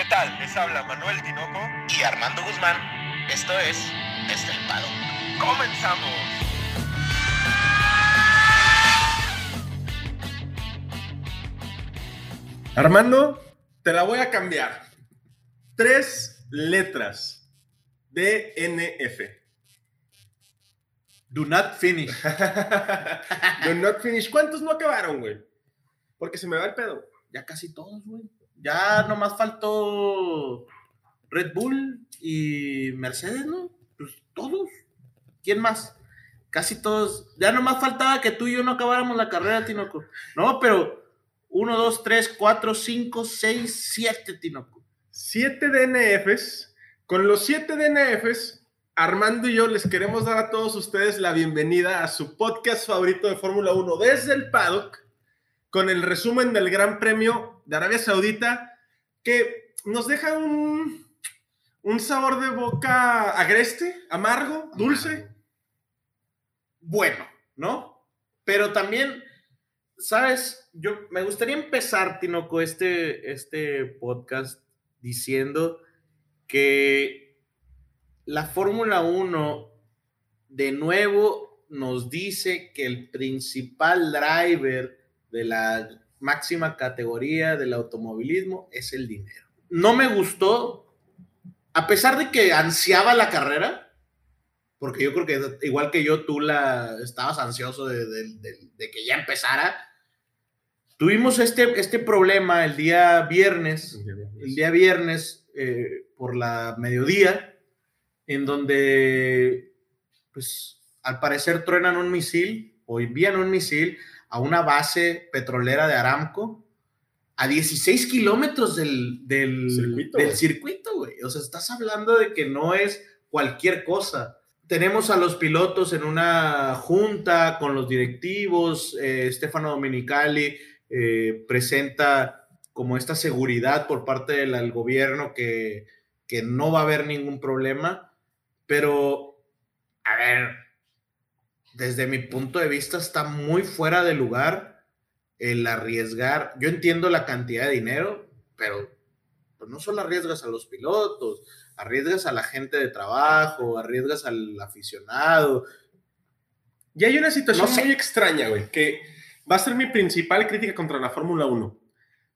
¿Qué tal? Les habla Manuel Tinoco y Armando Guzmán. Esto es Estelpado. ¡Comenzamos! Armando, te la voy a cambiar. Tres letras. DNF. Do not finish. Do not finish. ¿Cuántos no acabaron, güey? Porque se me va el pedo. Ya casi todos, güey. Ya nomás faltó Red Bull y Mercedes, ¿no? Pues todos. ¿Quién más? Casi todos. Ya nomás faltaba que tú y yo no acabáramos la carrera, Tinoco. No, pero uno, dos, tres, cuatro, cinco, seis, siete, Tinoco. Siete DNFs. Con los siete DNFs, Armando y yo les queremos dar a todos ustedes la bienvenida a su podcast favorito de Fórmula 1 desde el paddock, con el resumen del Gran Premio de Arabia Saudita, que nos deja un, un sabor de boca agreste, amargo, dulce. Bueno, ¿no? Pero también, ¿sabes? Yo me gustaría empezar, Tinoco, este, este podcast diciendo que la Fórmula 1 de nuevo nos dice que el principal driver de la máxima categoría del automovilismo es el dinero. No me gustó, a pesar de que ansiaba la carrera, porque yo creo que igual que yo, tú la estabas ansioso de, de, de, de que ya empezara. Tuvimos este, este problema el día viernes, el día viernes eh, por la mediodía, en donde, pues, al parecer truenan un misil o envían un misil a una base petrolera de Aramco a 16 kilómetros del, del, circuito, del güey. circuito, güey. O sea, estás hablando de que no es cualquier cosa. Tenemos a los pilotos en una junta con los directivos. Eh, Stefano Dominicali eh, presenta como esta seguridad por parte del, del gobierno que, que no va a haber ningún problema. Pero, a ver, desde mi punto de vista está muy fuera de lugar el arriesgar. Yo entiendo la cantidad de dinero, pero pues no solo arriesgas a los pilotos, arriesgas a la gente de trabajo, arriesgas al aficionado. Y hay una situación No sé. muy extraña, güey, que va a ser mi principal crítica contra la Fórmula 1.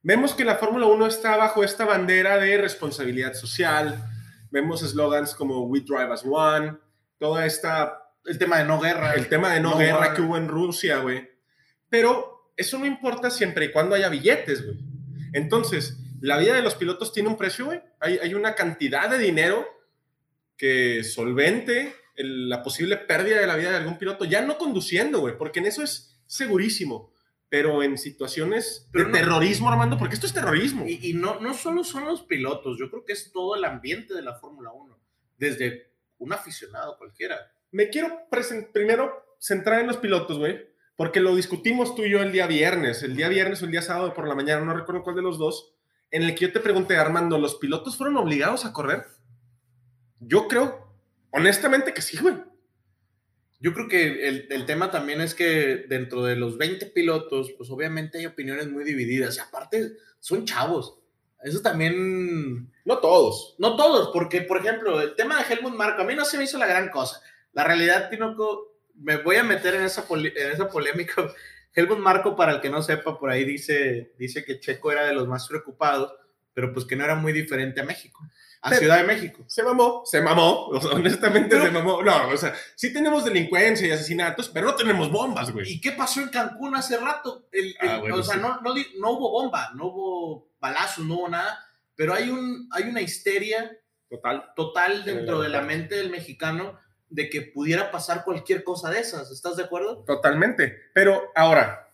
Vemos que la Fórmula 1 está bajo esta bandera de responsabilidad social, vemos eslogans como We Drive as One, toda esta El tema de no guerra. el tema de no, No guerra guerra. que hubo en Rusia, güey. Pero eso no importa siempre y cuando haya billetes, güey. Entonces, la vida de los pilotos tiene un precio, güey. Hay, hay una cantidad de dinero que solvente el- la posible pérdida de la vida de algún piloto, ya no conduciendo, güey, porque en eso es segurísimo. Pero en situaciones Pero de no- terrorismo, Armando, porque esto es terrorismo. Y, y no, no solo son los pilotos, yo creo que es todo el ambiente de la Fórmula 1, desde un aficionado cualquiera. Me quiero primero centrar en los pilotos, güey, porque lo discutimos tú y yo el día viernes, el día viernes o el día sábado por la mañana, no recuerdo cuál de los dos, en el que yo te pregunté, Armando, ¿los pilotos fueron obligados a correr? Yo creo, honestamente, que sí, güey. Yo creo que el, el tema también es que dentro de los 20 pilotos, pues obviamente hay opiniones muy divididas. Y aparte, son chavos. Eso también. No todos. No todos, porque, por ejemplo, el tema de Helmut Marko, a mí no se me hizo la gran cosa. La realidad, Tinoco, me voy a meter en esa, en esa polémica. Helmut Marko, para el que no sepa, por ahí dice, dice que Checo era de los más preocupados, pero pues que no era muy diferente a México, a Pero- Ciudad de México. Se mamó, se mamó, o sea, honestamente Pero- se mamó. No, o sea, sí tenemos delincuencia y asesinatos, pero no tenemos bombas, güey. ¿Y qué pasó en Cancún hace rato? El- el- Ah, bueno, o sea, sí. no, no, no hubo bomba, no hubo balazos, no hubo nada, pero hay, un, hay una histeria Total. total dentro de la mente del mexicano de que pudiera pasar cualquier cosa de esas. ¿Estás de acuerdo? Totalmente. Pero ahora,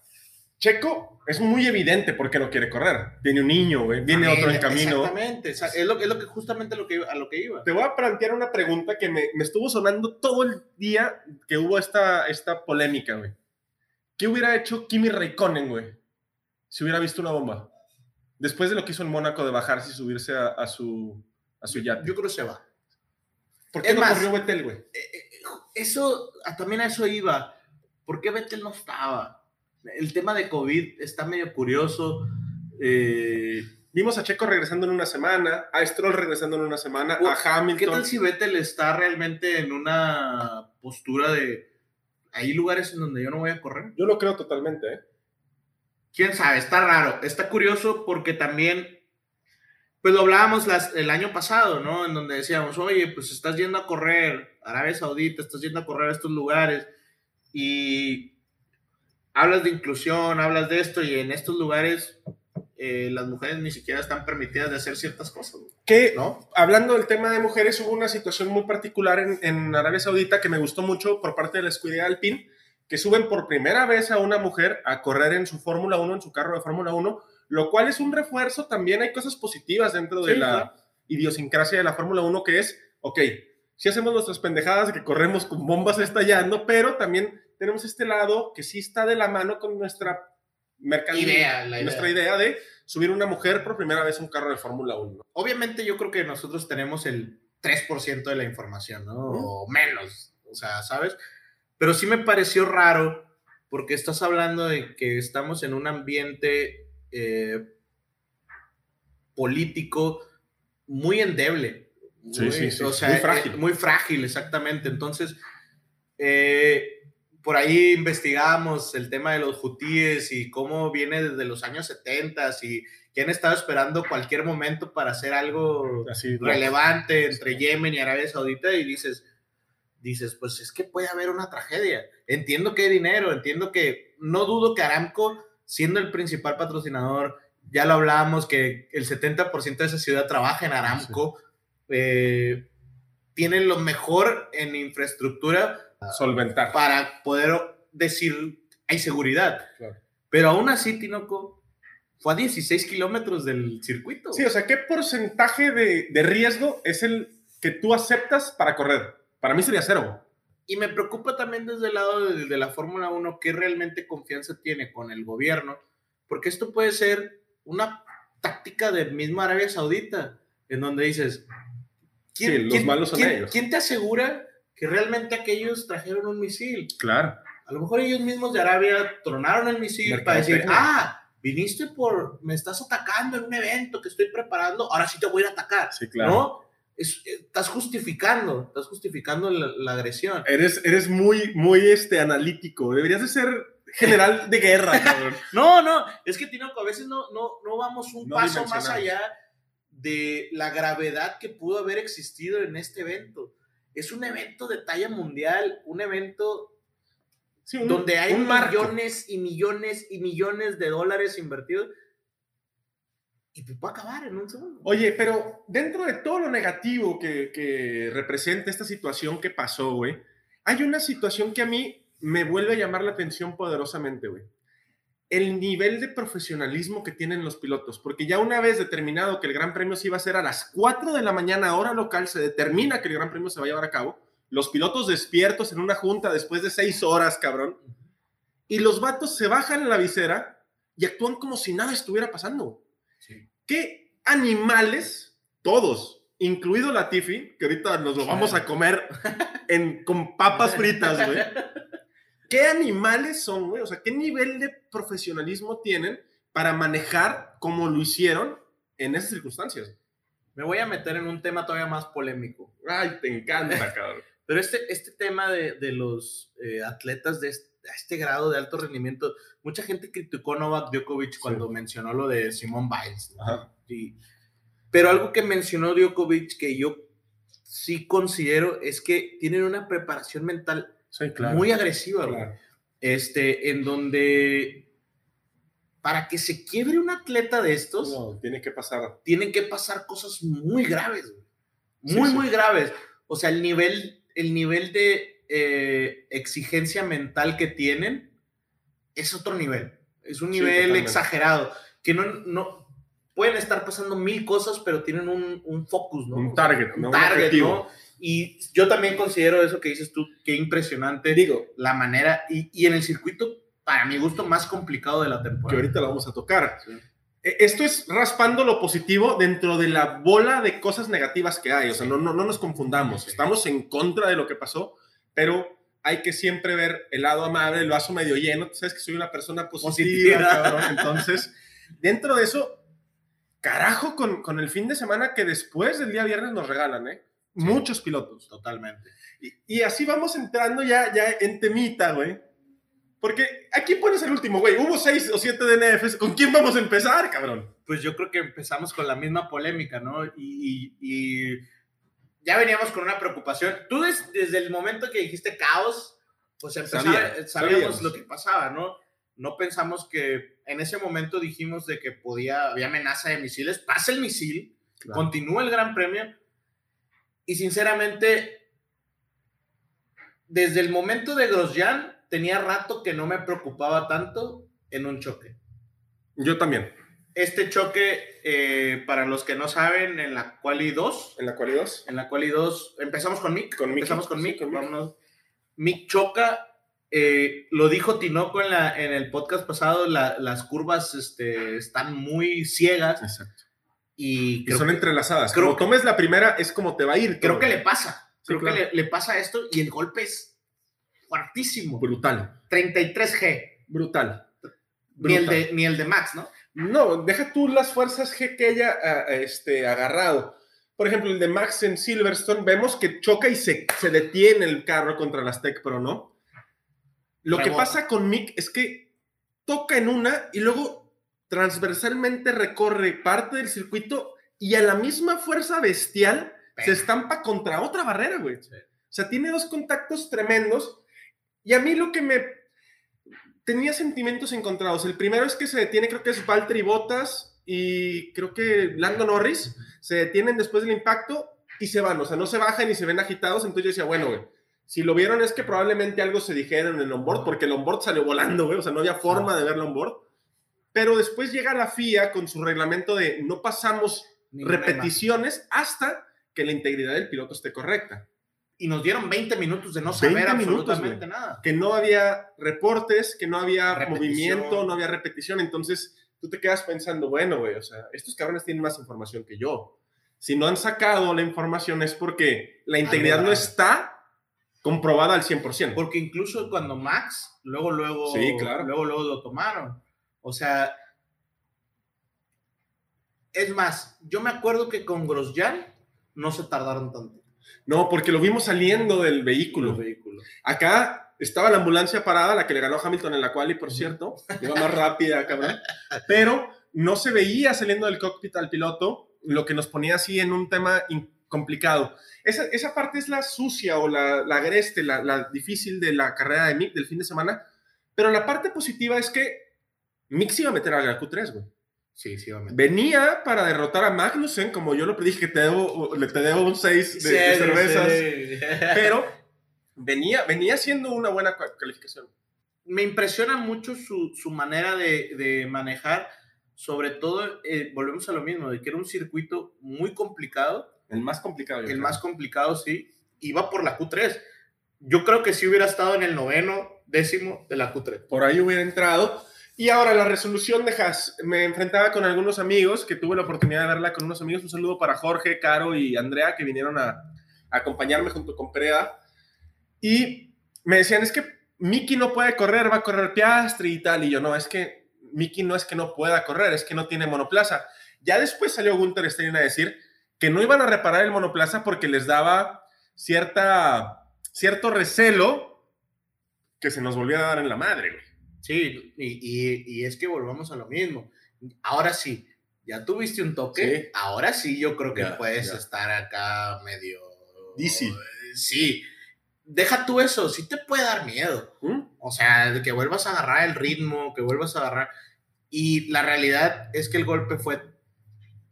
Checo es muy evidente por qué no quiere correr. Tiene un niño, güey. Viene otro en camino. Exactamente. o sea, es, lo, es lo que justamente lo que, a lo que iba. Te voy a plantear una pregunta que me, me estuvo sonando todo el día que hubo esta, esta polémica, güey. ¿Qué hubiera hecho Kimi Raikkonen, güey? Si hubiera visto una bomba. Después de lo que hizo en Mónaco de bajarse y subirse a, a su, a su yate. Yo creo que se va. ¿Por qué es no más, corrió Vettel, güey? Eh, eh, Eso, también a eso iba. ¿Por qué Vettel no estaba? El tema de COVID está medio curioso. Eh, Vimos a Checo regresando en una semana, a Stroll regresando en una semana, O- a Hamilton. ¿Qué tal si Vettel está realmente en una postura de... Hay lugares en donde yo no voy a correr? Yo lo creo totalmente, ¿eh? quién sabe, está raro, está curioso porque también, pues lo hablábamos las- el año pasado, ¿no? En donde decíamos, oye, pues estás yendo a correr Arabia Saudita, estás yendo a correr a estos lugares y hablas de inclusión, hablas de esto y en estos lugares eh, las mujeres ni siquiera están permitidas de hacer ciertas cosas, Que, ¿no? hablando del tema de mujeres, hubo una situación muy particular en, en Arabia Saudita que me gustó mucho por parte de la escudería Alpine, que suben por primera vez a una mujer a correr en su Fórmula 1, en su carro de Fórmula 1, lo cual es un refuerzo. También hay cosas positivas dentro de Sí, la claro. idiosincrasia de la Fórmula 1, que es, ok, sí hacemos nuestras pendejadas de que corremos con bombas estallando, pero también tenemos este lado que sí está de la mano con nuestra Idea, nuestra idea de subir una mujer por primera vez a un carro de Fórmula 1. ¿no? Obviamente yo creo que nosotros tenemos el 3% de la información, ¿no? O menos, o sea, ¿sabes? Pero sí me pareció raro porque estás hablando de que estamos en un ambiente eh, político muy endeble. Muy- sí, sí, O sea, muy eh, frágil. muy frágil, exactamente. Entonces, eh, por ahí investigamos el tema de los hutíes y cómo viene desde los años 70 y que han estado esperando cualquier momento para hacer algo Así, relevante entre Yemen y Arabia Saudita y dices, dices, pues es que puede haber una tragedia. Entiendo que hay dinero, entiendo que, no dudo que Aramco, siendo el principal patrocinador, ya lo hablábamos, que el 70% de esa ciudad trabaja en Aramco, eh, tienen lo mejor en infraestructura solventar. para poder decir, hay seguridad. Claro. Pero aún así, Tinoco, fue a 16 kilómetros del circuito. Sí, o sea, ¿qué porcentaje de, de riesgo es el que tú aceptas para correr? Para mí sería cero. Y me preocupa también desde el lado de, de la Fórmula 1 qué realmente confianza tiene con el gobierno, porque esto puede ser una táctica del mismo Arabia Saudita, en donde dices, Sí, los malos son quién- ellos. quién te asegura que realmente aquellos trajeron un misil? Claro. A lo mejor ellos mismos de Arabia tronaron el misil para decir, ah, viniste por, me estás atacando en un evento que estoy preparando, ahora sí te voy a atacar, Sí, claro. ¿no? Es- eh, estás justificando, estás justificando la, la agresión. Eres, eres muy, muy este, analítico. Deberías de ser general de guerra, cabrón. No, no, es que Tinoco, a veces no, no, no vamos un No paso más allá de la gravedad que pudo haber existido en este evento. Es un evento de talla mundial, un evento Sí, un- donde hay millones y millones y millones de dólares invertidos y pues va a acabar en un segundo. Oye, pero dentro de todo lo negativo que, que representa esta situación que pasó, güey, hay una situación que a mí me vuelve a llamar la atención poderosamente, güey. El nivel de profesionalismo que tienen los pilotos, porque ya una vez determinado que el Gran Premio se iba a hacer a las 4 de la mañana, hora local, se determina que el Gran Premio se va a llevar a cabo, los pilotos despiertos en una junta después de 6 horas, cabrón, y los vatos se bajan la visera y actúan como si nada estuviera pasando. ¿Qué animales, todos, incluido la Tiffy, que ahorita nos lo vamos a comer en, con papas fritas, güey? ¿Qué animales son, güey? O sea, ¿qué nivel de profesionalismo tienen para manejar como lo hicieron en esas circunstancias? Me voy a meter en un tema todavía más polémico. Ay, te encanta, cabrón. Pero este, este tema de, de los eh, atletas de este, a este grado de alto rendimiento, mucha gente criticó a Novak Djokovic cuando mencionó lo de Simone Biles. ¿no? Y- pero algo que mencionó Djokovic que yo sí considero es que tienen una preparación mental Sí, muy agresiva, claro. este, en donde para que se quiebre un atleta de estos, No, tiene que pasar. tienen que pasar cosas muy graves. Sí, muy, sí. muy graves. O sea, el nivel, el nivel de eh, exigencia mental que tienen es otro nivel. Es un Sí, nivel totalmente. exagerado. Que no, no pueden estar pasando mil cosas, pero tienen un, un focus, ¿no? Un target, Un ¿no? Un target, objetivo. ¿no? Y yo también considero eso que dices tú, qué impresionante Digo, la manera, y, y en el circuito, para mi gusto, más complicado de la que temporada. ahorita lo vamos a tocar. Sí. Eh, Esto es raspando lo positivo dentro de la bola de cosas negativas que hay. O sea, Sí. no, no, no nos confundamos. Sí. Estamos en contra de lo que pasó, pero hay que siempre ver el lado amable, el vaso medio lleno. Tú sabes que soy una persona positiva, cabrón. Entonces, dentro de eso, carajo con, con el fin de semana que después del día viernes nos regalan, ¿eh? Muchos pilotos. Totalmente. Y, y así vamos entrando ya, ya en temita, güey. Porque aquí pones el último, güey. Hubo seis o siete DNFs. ¿Con quién vamos a empezar, cabrón? Pues yo creo que empezamos con la misma polémica, ¿no? Y, y- y ya veníamos con una preocupación. Tú des- desde el momento que dijiste caos, pues empezaba- Sabía, sabíamos sabíamos. lo que pasaba, ¿no? No pensamos que en ese momento dijimos de que podía, había amenaza de misiles. Pasa el misil, continúa el Gran Premio y sinceramente, desde el momento de Grosjean, tenía rato que no me preocupaba tanto en un choque. Yo también. Este choque, eh, para los que no saben, en la Quali 2, ¿En la cual 2? en la Quali 2, empezamos con Mick. Con Mickey, empezamos con sí, Mick. con Mick. choca. eh, lo dijo Tinoco en, la, en el podcast pasado, la- las curvas este, están muy ciegas Exacto. y Que creo, son que, entrelazadas. creo Como que- tomes la primera, es como te va a ir. creo todo. que le pasa. Sí, Creo claro. que le, le pasa esto y el golpe es fuertísimo. Brutal. 33G. Brutal. Ni el, Brutal. de, ni el de Max, ¿no? No, deja tú las fuerzas G que haya ah, este, agarrado. Por ejemplo, el de Max en Silverstone, vemos que choca y se, se detiene el carro contra las Tech Pro, ¿no? Lo que pasa con Mick es que toca en una y luego transversalmente recorre parte del circuito y a la misma fuerza bestial se estampa contra otra barrera, güey. Sí. O sea, tiene dos contactos tremendos. Y a mí lo que me tenía sentimientos encontrados. El primero es que se detiene, creo que es Valtteri Bottas y creo que Lando Norris. Se detienen después del impacto y se van. O sea, no se bajan y se ven agitados. Entonces yo decía, bueno, güey, si lo vieron es que probablemente algo se dijeron en el onboard, porque el onboard salió volando, güey. O sea, no había forma de verlo onboard. Pero después llega la FIA con su reglamento de no pasamos Ninguna repeticiones hasta que la integridad del piloto esté correcta. Y nos dieron 20 minutos de no 20 saber minutos, absolutamente güey. nada. que no había reportes, que no había Repetición. movimiento, no había repetición. Entonces tú te quedas pensando, bueno, güey, o sea, estos cabrones tienen más información que yo. Si no han sacado la información es porque la integridad no está comprobada al 100%. Porque incluso cuando Max, luego, luego, Sí, claro. luego, luego lo tomaron. O sea, es más, yo me acuerdo que con Grosjean no se tardaron tanto No, porque lo vimos saliendo del vehículo. los vehículos. Acá estaba la ambulancia parada, la que le ganó a Hamilton en la cual, y por cierto, iba más rápida, cabrón. Pero no se veía saliendo del cockpit al piloto, lo que nos ponía así en un tema complicado. Esa, esa parte es la sucia o la, la agreste, la, la difícil de la carrera de Mick del fin de semana. Pero la parte positiva es que Mick se iba a meter a la Q3, güey. Sí, sí, obviamente. Venía para derrotar a Magnussen, como yo lo predije, que te debo, te debo un 6 de, de cervezas. Pero venía, venía siendo una buena calificación. me impresiona mucho su, su manera de, de manejar, sobre todo, eh, volvemos a lo mismo, de que era un circuito muy complicado, El más complicado. yo el creo. más complicado, sí, iba por la Q3. Yo creo que sí hubiera estado en el noveno, décimo de la Q3. Por ahí hubiera entrado. Y ahora la resolución de Haas. Me enfrentaba con algunos amigos, que tuve la oportunidad de verla con unos amigos. Un saludo para Jorge, Caro y Andrea, que vinieron a, acompañarme junto con Preda. Y me decían, es que Miki no puede correr, va a correr Piastri y tal. Y yo, no, es que Miki no es que no pueda correr, es que no tiene monoplaza. Ya después salió Gunther Stein a decir que no iban a reparar el monoplaza porque les daba cierta, cierto recelo que se nos volvió a dar en la madre, güey. Sí, y, y- y es que volvamos a lo mismo. Ahora sí, ya tuviste un toque, Sí. ahora sí yo creo que Ya, puedes ya. estar acá medio... Easy. Sí. Deja tú eso, sí te puede dar miedo. ¿Mm? O sea, de que vuelvas a agarrar el ritmo, que vuelvas a agarrar. Y la realidad es que el golpe fue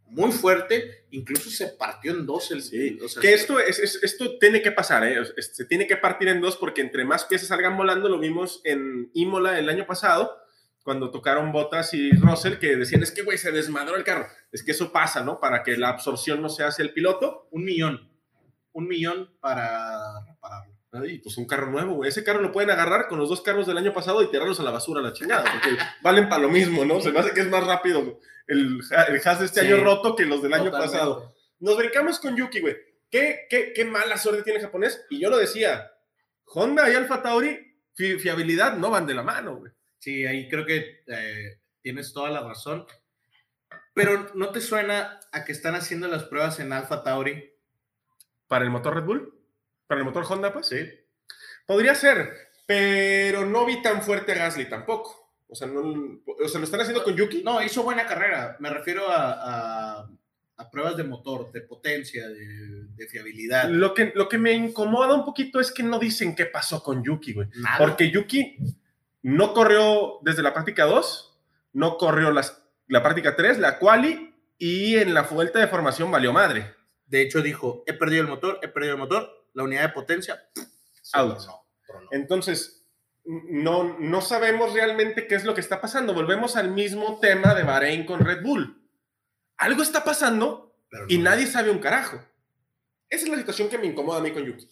muy fuerte, incluso se partió en dos el. Sí, o sea, que esto, es, es- esto tiene que pasar, ¿eh? Se tiene que partir en dos porque entre más piezas salgan volando, lo vimos en Imola el año pasado, cuando tocaron Bottas y Russell, que decían, es que, güey, se desmadró el carro. Es que eso pasa, ¿no? Para que la absorción no se hacia el piloto. Un millón. Un millón para repararlo. Ay, pues un carro nuevo, güey. Ese carro lo pueden agarrar con los dos carros del año pasado y tirarlos a la basura, a la chingada, porque valen para lo mismo, ¿no? Se me hace que es más rápido el, el Haas de este Sí, año roto que los del año Totalmente. pasado. Nos brincamos con Yuki, güey. ¿Qué, qué, qué mala suerte tiene el japonés. Y yo lo decía, Honda y Alfa Tauri, fi- fiabilidad no van de la mano, güey. Sí, ahí creo que eh, tienes toda la razón. Pero ¿no te suena a que están haciendo las pruebas en Alpha Tauri? ¿Para el motor Red Bull? ¿Para el motor Honda, pues? Sí. Podría ser, pero no vi tan fuerte a Gasly tampoco. O sea, no, o sea, lo están haciendo con Yuki. No, hizo buena carrera. Me refiero a, a- a pruebas de motor, de potencia, de, de fiabilidad. Lo que, lo que me incomoda un poquito es que no dicen qué pasó con Yuki, güey. Nada. Porque Yuki no corrió desde la práctica 2, no corrió las, la práctica 3, la quali, y en la vuelta de formación valió madre. De hecho, dijo: He perdido el motor, he perdido el motor, la unidad de potencia. Out. tronó, tronó. Entonces, no, no sabemos realmente qué es lo que está pasando. Volvemos al mismo tema de Bahrein con Red Bull. Algo está pasando Pero y no. nadie sabe un carajo. Esa es la situación que me incomoda a mí con Yuki.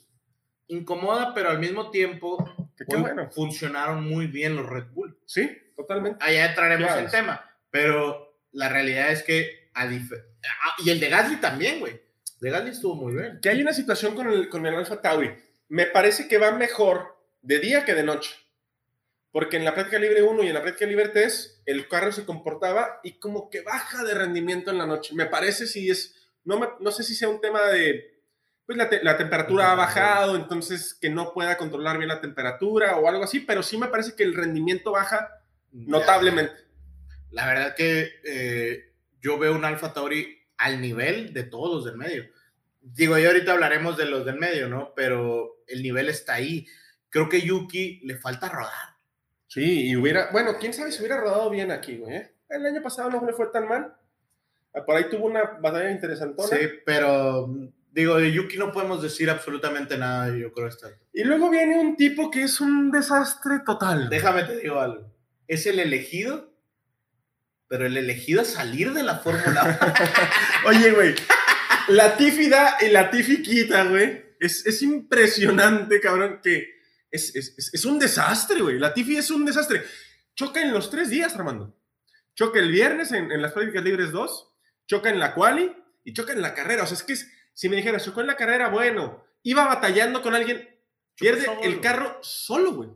Incomoda, pero al mismo tiempo Que bueno. funcionaron muy bien los Red Bull. Sí, totalmente. Allá entraremos Claro. en tema. Pero la realidad es que. A Ah, y el de Gasly también, güey. De Gasly estuvo muy bien. Que hay una situación con el, con el Alfa Tauri. Me parece que va mejor de día que de noche. Porque en la práctica libre 1 y en la práctica libre 3, el carro se comportaba y como que baja de rendimiento en la noche. Me parece si es, no, me- no sé si sea un tema de, pues la, te- la temperatura ha bajado, entonces que no pueda controlar bien la temperatura o algo así, pero sí me parece que el rendimiento baja notablemente. La verdad que eh, yo veo un Alfa Tauri al nivel de todos los del medio. Digo, yo ahorita hablaremos de los del medio, ¿no? Pero el nivel está ahí. Creo que Yuki le falta rodar. Sí, y hubiera, bueno, quién sabe si hubiera rodado bien aquí, güey. ¿eh? El año pasado no le fue tan mal. Ah, Por ahí tuvo una batalla interesantona. Sí, pero digo, de Yuki no podemos decir absolutamente nada, yo creo. Esta. Y luego viene un tipo que es un desastre total. Déjame te digo algo. Es el elegido, pero el elegido a salir de la Fórmula 1. Oye, güey, la Tiffy da y la Tiffy quita, güey. Es, es impresionante, cabrón, que es, es, es- es un desastre, güey. La Tiffy es un desastre. Choca en los tres días, Armando. Choca el viernes en, en las prácticas libres 2, choca en la quali y choca en la carrera. O sea, es que es- si me dijeras, chocó en la carrera, bueno, iba batallando con alguien, pierde solo. el carro solo, güey.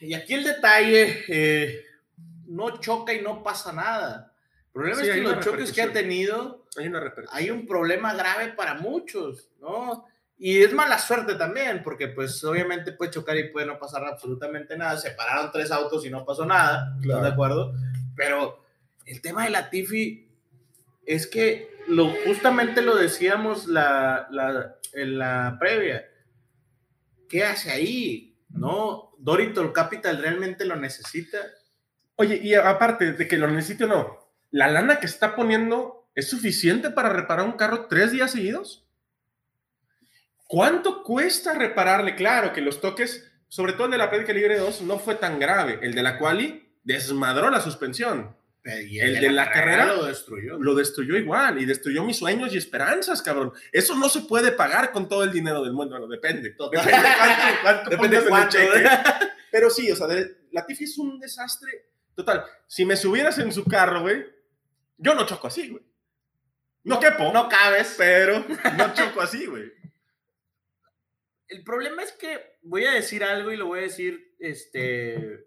Y aquí el detalle, eh, no choca y no pasa nada. El problema Sí, es que los choques que ha tenido, Hay una repercusión. hay un problema grave para muchos, ¿no? Y es mala suerte también, porque pues obviamente puede chocar y puede no pasar absolutamente nada. Se pararon tres autos y no pasó nada, ¿estás Claro. de acuerdo? Pero el tema de la Tiffy es que lo, justamente lo decíamos la, la- en la previa. ¿Qué hace ahí? ¿No? Doritol Capital realmente lo necesita. Oye, y aparte de que lo necesite o no, ¿la lana que está poniendo es suficiente para reparar un carro tres días seguidos? ¿Cuánto cuesta repararle? Claro que los toques, sobre todo el de la práctica libre 2, no fue tan grave. El de la quali desmadró la suspensión. Y El de la carrera lo destruyó. Lo destruyó igual y destruyó mis sueños y esperanzas, cabrón. Eso no se puede pagar con todo el dinero del mundo. Bueno, depende. Total. Depende cuánto, cuánto Depende el cuánto, cheque. ¿eh? Pero sí, o sea, de- Latifi es un desastre total. Si me subieras en su carro, güey, yo no choco así, güey. No quepo, No cabes. pero no choco así, güey. El problema es que voy a decir algo y lo voy a decir, este,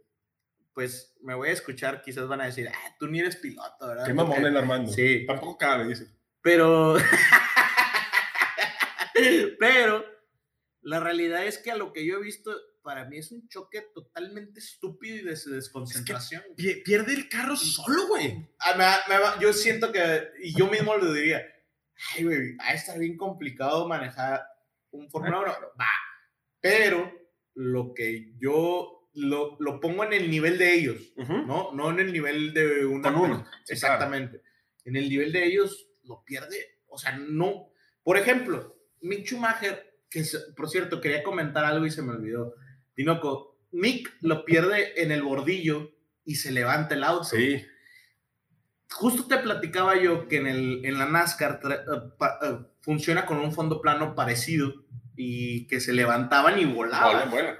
pues me voy a escuchar, quizás van a decir, ah, tú ni eres piloto, ¿verdad? Qué mamón el Armando. Sí. Tampoco cabe, dice. Pero, pero, la realidad es que a lo que yo he visto, para mí es un choque totalmente estúpido y de desconcentración. Pie- Pierde el carro solo, güey. Ah, yo siento que, y yo mismo lo diría, ay, güey, va a estar bien complicado manejar un Fórmula 1. Va, pero lo que yo lo, lo pongo en el nivel de ellos, Ujú. ¿no? No en el nivel de una. Con uno, Exactamente. En el nivel de ellos lo pierde, o sea, no. Por ejemplo, Mick Schumacher, que por cierto, quería comentar algo y se me olvidó. Tinoco, Mick lo pierde en el bordillo y se levanta el auto Sí. justo te platicaba yo que en, el, en la NASCAR eh, pa- eh, funciona con un fondo plano parecido y que se levantaban y volaban. Vuela, vuela.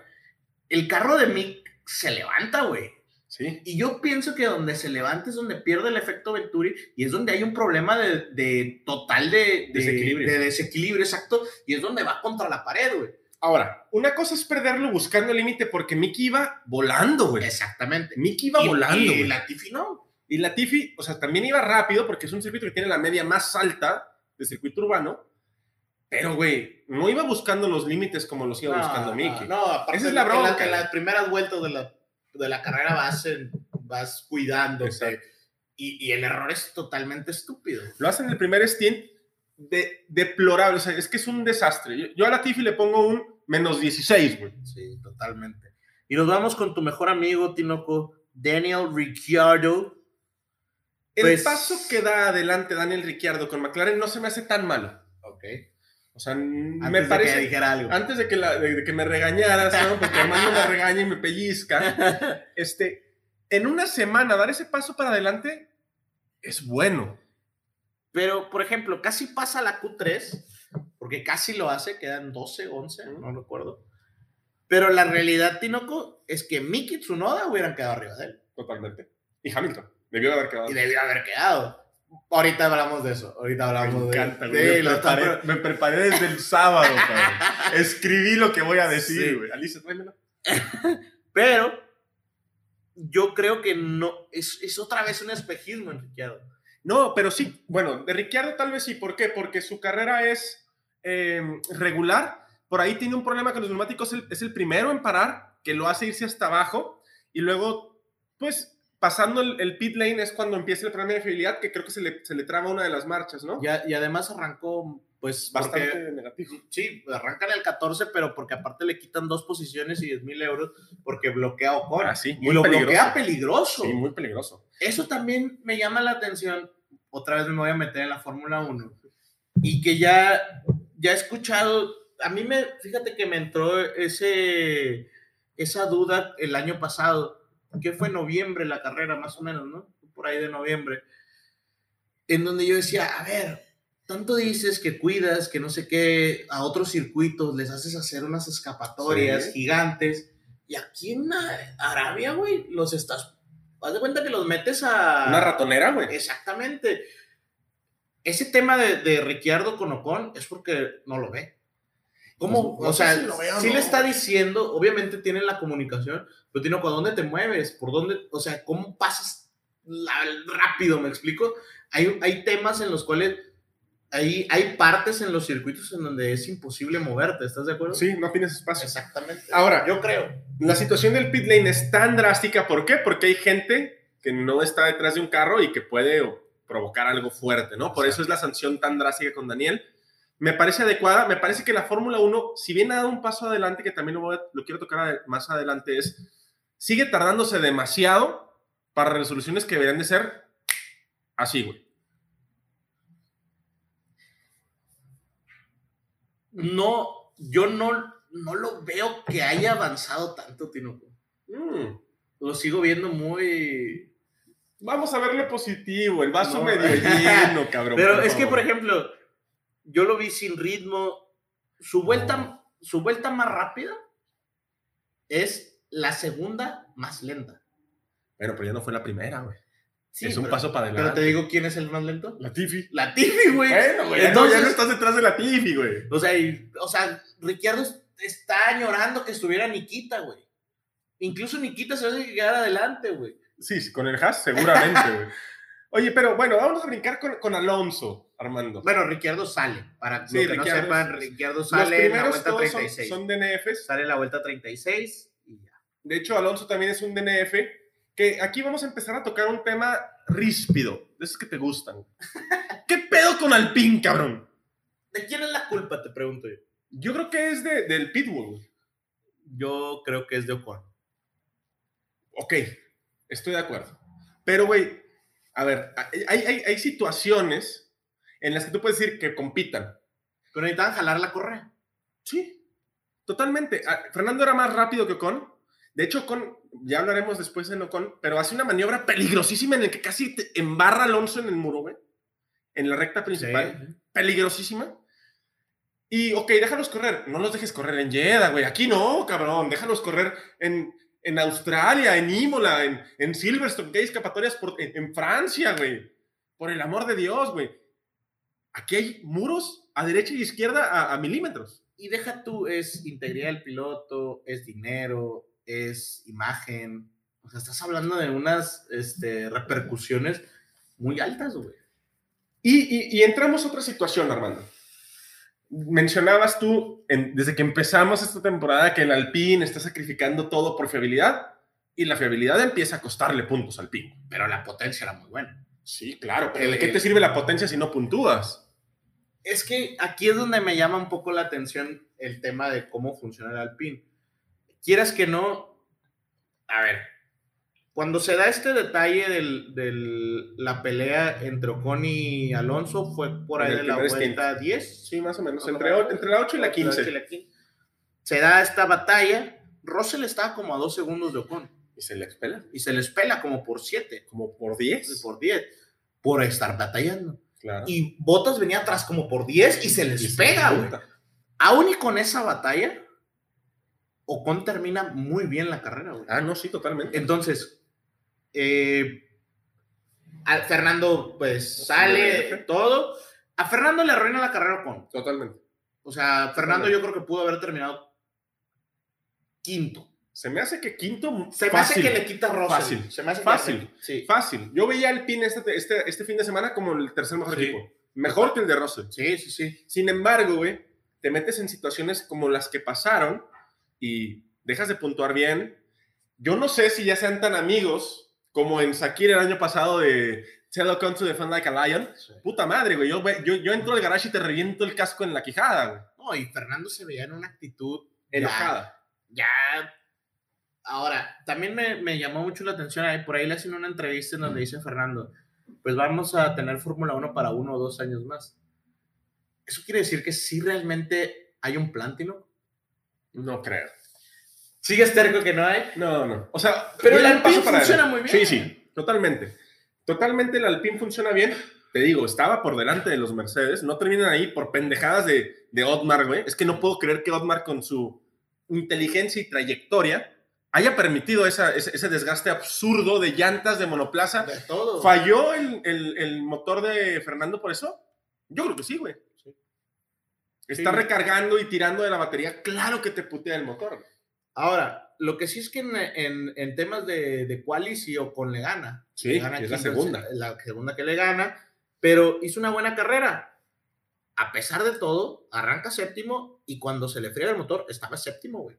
El carro de Mick se levanta, güey. Sí. Y yo pienso que donde se levanta es donde pierde el efecto Venturi y es donde hay un problema de, de total de, de- Desequilibrio. de desequilibrio, exacto, y es donde va contra la pared, güey. Ahora, una cosa es perderlo buscando el límite porque Mickey iba volando, güey. Exactamente. Mickey iba Y- volando, Y. Latifi no. Y Latifi, o sea, también iba rápido porque es un circuito que tiene la media más alta de circuito urbano. Pero, güey, no iba buscando los límites como los iba buscando Mickey. No, aparte Esa es la en bronca. En, las primeras vueltas de la, de la carrera vas, en- vas. Exacto. Y, y el error es totalmente estúpido. Lo hacen en el primer stint de, deplorable. O sea, es que es un desastre. Yo, yo a Latifi le pongo un menos 16, güey. Sí, totalmente. Y nos vamos con tu mejor amigo, Tinoco, Daniel Ricciardo. El Pues- paso que da adelante Daniel Ricciardo con McLaren no se me hace tan malo. Ok. O sea, Antes me de parece. que dijera algo. antes de que, la- de, de que me regañaras, ¿no? Porque Armando me regaña y me pellizca. Este, en una semana dar ese paso para adelante es bueno. Pero, por ejemplo, casi pasa la Q3, porque casi lo hace, quedan 12, 11, no recuerdo. Pero la realidad, Tinoco, es que Miki Tsunoda hubieran quedado arriba de él. Totalmente. Y Hamilton. Debió de haber quedado. Y debió haber quedado. Ahorita hablamos de eso. Ahorita hablamos Me de encanta, Sí, güey. me, preparé, me preparé desde el sábado, cabrón. Escribí lo que voy a decir, Sí. güey. Alicia, tráemelo. Pero yo creo que no. Es, es otra vez un espejismo en Ricciardo. No, pero sí. Bueno, de Ricciardo tal vez sí. ¿Por qué? Porque su carrera es eh, regular. Por ahí tiene un problema con los neumáticos. Es el primero en parar, que lo hace irse hasta abajo. Y luego, pues, pasando el, el pit lane es cuando empieza el problema de fiabilidad, que creo que se le, se le traba una de las marchas, ¿no? Y, a- y además arrancó, pues, Bastante porque- negativo. Sí, arrancan el 14, pero porque aparte le quitan dos posiciones y 10 mil euros porque bloquea Ocon. Ah, sí, y muy lo peligroso. bloquea peligroso. Sí, muy peligroso. Eso también me llama la atención. Otra vez me voy a meter en la Fórmula 1. Y que ya, ya he escuchado. A mí me, fíjate que me entró ese, esa duda el año pasado, que fue en noviembre la carrera, más o menos, ¿no? Por ahí de noviembre. En donde yo decía, a ver, tanto dices que cuidas, que no sé qué, a otros circuitos les haces hacer unas escapatorias Sí. gigantes. Y aquí en Arabia, güey, los estás. Haz de cuenta que los metes a. Una ratonera, güey. Exactamente. Ese tema de, de Ricciardo con Ocon es porque no lo ve. ¿Cómo? Pues, o sea, si no. le está diciendo, obviamente tienen la comunicación, pero tiene ¿por dónde te mueves? ¿Por dónde? O sea, ¿cómo pasas la- rápido? ¿Me explico? Hay, hay temas en los cuales hay, hay partes en los circuitos en donde es imposible moverte, ¿estás de acuerdo? Sí, no tienes espacio. Exactamente. Ahora, yo creo. La situación del pit lane es tan drástica. ¿Por qué? Porque hay gente que no está detrás de un carro y que puede provocar algo fuerte, ¿no? Por eso es la sanción tan drástica con Daniel. Me parece adecuada. Me parece que la Fórmula 1, si bien ha dado un paso adelante, que también lo, voy a- lo quiero tocar más adelante, es sigue tardándose demasiado para resoluciones que deberían de ser así, güey. No, yo no, no lo veo que haya avanzado tanto, Tinoco. Mm, Lo sigo viendo muy... Vamos a ver lo positivo, el vaso No. medio lleno, cabrón. Pero es que, por ejemplo, yo lo vi sin ritmo. Su vuelta, su vuelta más rápida es la segunda más lenta. Bueno, pero ya no fue la primera, güey. Sí, es un pero- paso para Pero adelante. te digo quién es el más lento. La Tiffy. La Tiffy, güey. Bueno, güey, Entonces- ya no estás detrás de la Tiffy, güey. O sea, y- o sea, Ricciardo está añorando que estuviera Nikita, güey. Incluso Nikita se hace llegar adelante, güey. Sí, con el Haas, seguramente, güey. Oye, pero bueno, vamos a brincar con, con Alonso, Armando. Bueno, Ricciardo sale. Para Sí, que Ricciardo no sepan, Ricciardo sale en la vuelta todos son, 36. son DNFs. Sale en la vuelta 36 y ya. De hecho, Alonso también es un DNF. Que aquí vamos a empezar a tocar un tema ríspido, de esos que te gustan. ¿Qué pedo con Alpine, cabrón? ¿De quién es la culpa? Te pregunto yo. Yo creo que es de, del Pitbull. Yo creo que es de Ocon. Ok, estoy de acuerdo. Pero, güey, a ver, hay, hay, hay situaciones en las que tú puedes decir que compitan. Pero necesitaban jalar la correa. Sí, totalmente. Ah, Fernando era más rápido que Ocon. De hecho, Ocon, ya hablaremos después en Ocon, pero hace una maniobra peligrosísima en la que casi te embarra Alonso en el muro, güey. En la recta principal. Peligrosísima. Y, ok, déjalos correr. No los dejes correr en Jeddah, güey. Aquí no, cabrón. Déjalos correr en, en Australia, en Imola, en, en Silverstone, que hay escapatorias por, en, en Francia, güey. Por el amor de Dios, güey. Aquí hay muros a derecha y izquierda a, a milímetros. Y deja tú, es integridad del piloto, es dinero, es imagen. O sea, estás hablando de unas este, repercusiones muy altas, güey. Y, y- y entramos a otra situación, Armando. Mencionabas tú, en- desde que empezamos esta temporada, que el Alpine está sacrificando todo por fiabilidad y la fiabilidad empieza a costarle puntos al Alpine. Pero la potencia era muy buena. Sí, claro, pero ¿de qué te sirve la potencia si no puntúas? Es que aquí es donde me llama un poco la atención el tema de cómo funciona el Alpine. Quieras que no, a ver, cuando se da este detalle de la pelea entre Ocon y Alonso fue por En ahí de la vuelta 10. Sí, más o menos, entre, entre la 8 y la Entre 15. ocho y la 15. Se da esta batalla, Russell estaba como a dos segundos de Ocon Y se le expela, y se les pela como por 7, como por 10. por 10, por estar batallando. Claro. Y Bottas venía atrás como por 10 y se les Y pega, güey. Aún y con esa batalla, Ocon termina muy bien la carrera, güey. Ah, no, sí, totalmente. Entonces, eh, a Fernando, pues sale todo. A Fernando le arruina la carrera Ocon. Totalmente. O sea, Fernando yo creo que pudo haber terminado quinto. Se me hace que quinto. Se me hace que le quita Russell. Fácil. Se me hace que Fácil. le- Sí. Fácil. Yo veía al Alpine este, este, este fin de semana como el tercer mejor Sí. equipo. Mejor que el de Russell. Sí, sí, sí. Sin embargo, güey, te metes en situaciones como las que pasaron y dejas de puntuar bien. Yo no sé si ya sean tan amigos como en Sakir el año pasado de Con to Defend Like a Lion. Puta madre, güey. Yo, yo, yo entro al garage y te reviento el casco en la quijada, güey. No, y Fernando se veía en una actitud Enojada. ya. Ahora, también me, me llamó mucho la atención, ahí, por ahí le hacen una entrevista en donde dice Fernando, pues vamos a tener Fórmula 1 para uno o dos años más. ¿Eso quiere decir que sí realmente hay un plan, Tino? No creo. ¿Sigues terco que no hay? No, no. O sea, Pero el Alpine funciona muy bien. Sí, sí, totalmente. Totalmente el Alpine funciona bien. Te digo, estaba por delante de los Mercedes. No terminan ahí por pendejadas de, de Otmar, güey. Es que no puedo creer que Otmar con su inteligencia y trayectoria haya permitido esa- ese, ese desgaste absurdo de llantas de monoplaza. De todo. ¿Falló el, el- el motor de Fernando por eso? Yo creo que sí, güey. Está Sí. recargando y tirando de la batería. Claro que te putea el motor. Ahora, lo que sí es que en, en- en temas de, de quali sí Ocon le gana. Sí, Le gana es la segunda. La segunda que le gana, pero hizo una buena carrera. A pesar de todo, arranca séptimo y cuando se le friega el motor, estaba séptimo, güey.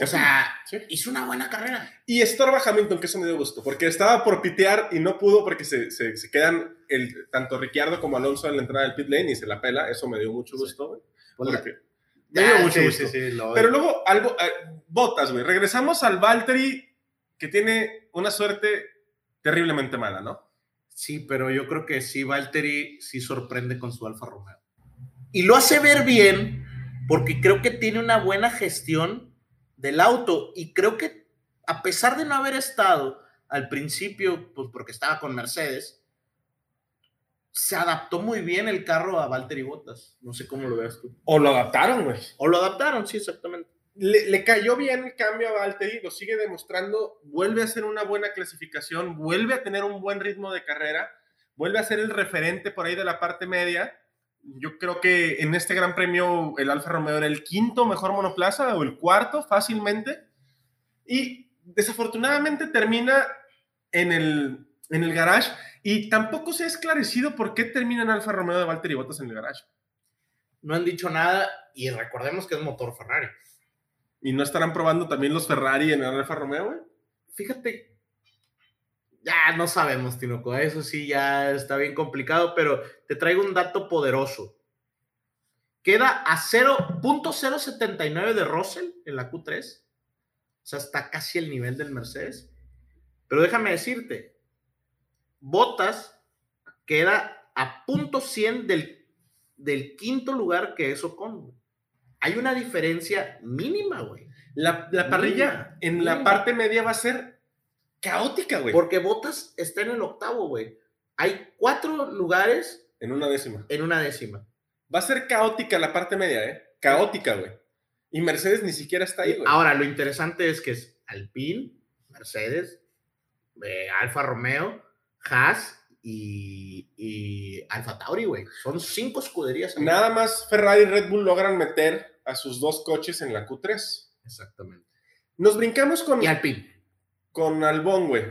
O sea, Sí. hizo una buena carrera. Y estorba Hamilton, que eso me dio gusto, porque estaba por pitear y no pudo porque se, se- se quedan el, tanto Ricciardo como Alonso en la entrada del pit lane y se la pela. Eso me dio mucho Sí. gusto, güey. Pues porque me dio mucho sí, gusto. sí, sí, lo- Pero luego, algo, eh, botas, güey. Regresamos al Valtteri, que tiene una suerte terriblemente mala, ¿no? Sí, pero yo creo que sí, Valtteri sí sorprende con su Alfa Romeo. Y lo hace ver bien porque creo que tiene una buena gestión del auto y creo que a pesar de no haber estado al principio, pues porque estaba con Mercedes, se adaptó muy bien el carro a Valtteri Bottas. No sé cómo lo veas tú. O lo adaptaron, güey. O lo adaptaron, sí, exactamente. Le, le cayó bien el cambio a Valtteri, lo sigue demostrando, vuelve a hacer una buena clasificación, vuelve a tener un buen ritmo de carrera, vuelve a ser el referente por ahí de la parte media. Yo creo que en este Gran Premio el Alfa Romeo era el quinto mejor monoplaza o el cuarto fácilmente. Y desafortunadamente termina en el, en el garage y tampoco se ha esclarecido por qué termina en Alfa Romeo de Valtteri Bottas en el garage. No han dicho nada y recordemos que es motor Ferrari. ¿Y no estarán probando también los Ferrari en el Alfa Romeo, güey? fíjate, ya no sabemos, Tinoco, eso sí ya está bien complicado, pero te traigo un dato poderoso. Queda a 0.079 de Russell en la Q3, o sea, está casi el nivel del Mercedes. Pero déjame decirte, Bottas queda a punto .100 del, del quinto lugar que es Ocon. Hay una diferencia mínima, güey. La, la parrilla Mínima, en la parte media va a ser caótica, güey. Porque Botas está en el octavo, güey. Hay cuatro lugares En una décima. en una décima. Va a ser caótica la parte media, ¿eh? Caótica, güey. Y Mercedes ni siquiera está ahí, güey. Ahora, lo interesante es que es Alpine, Mercedes, eh, Alfa Romeo, Haas y, y Alfa Tauri, güey. Son cinco escuderías. Nada más Ferrari y Red Bull logran meter a sus dos coches en la Q3. Exactamente. Nos brincamos con... Y Alpine. con Albón, güey.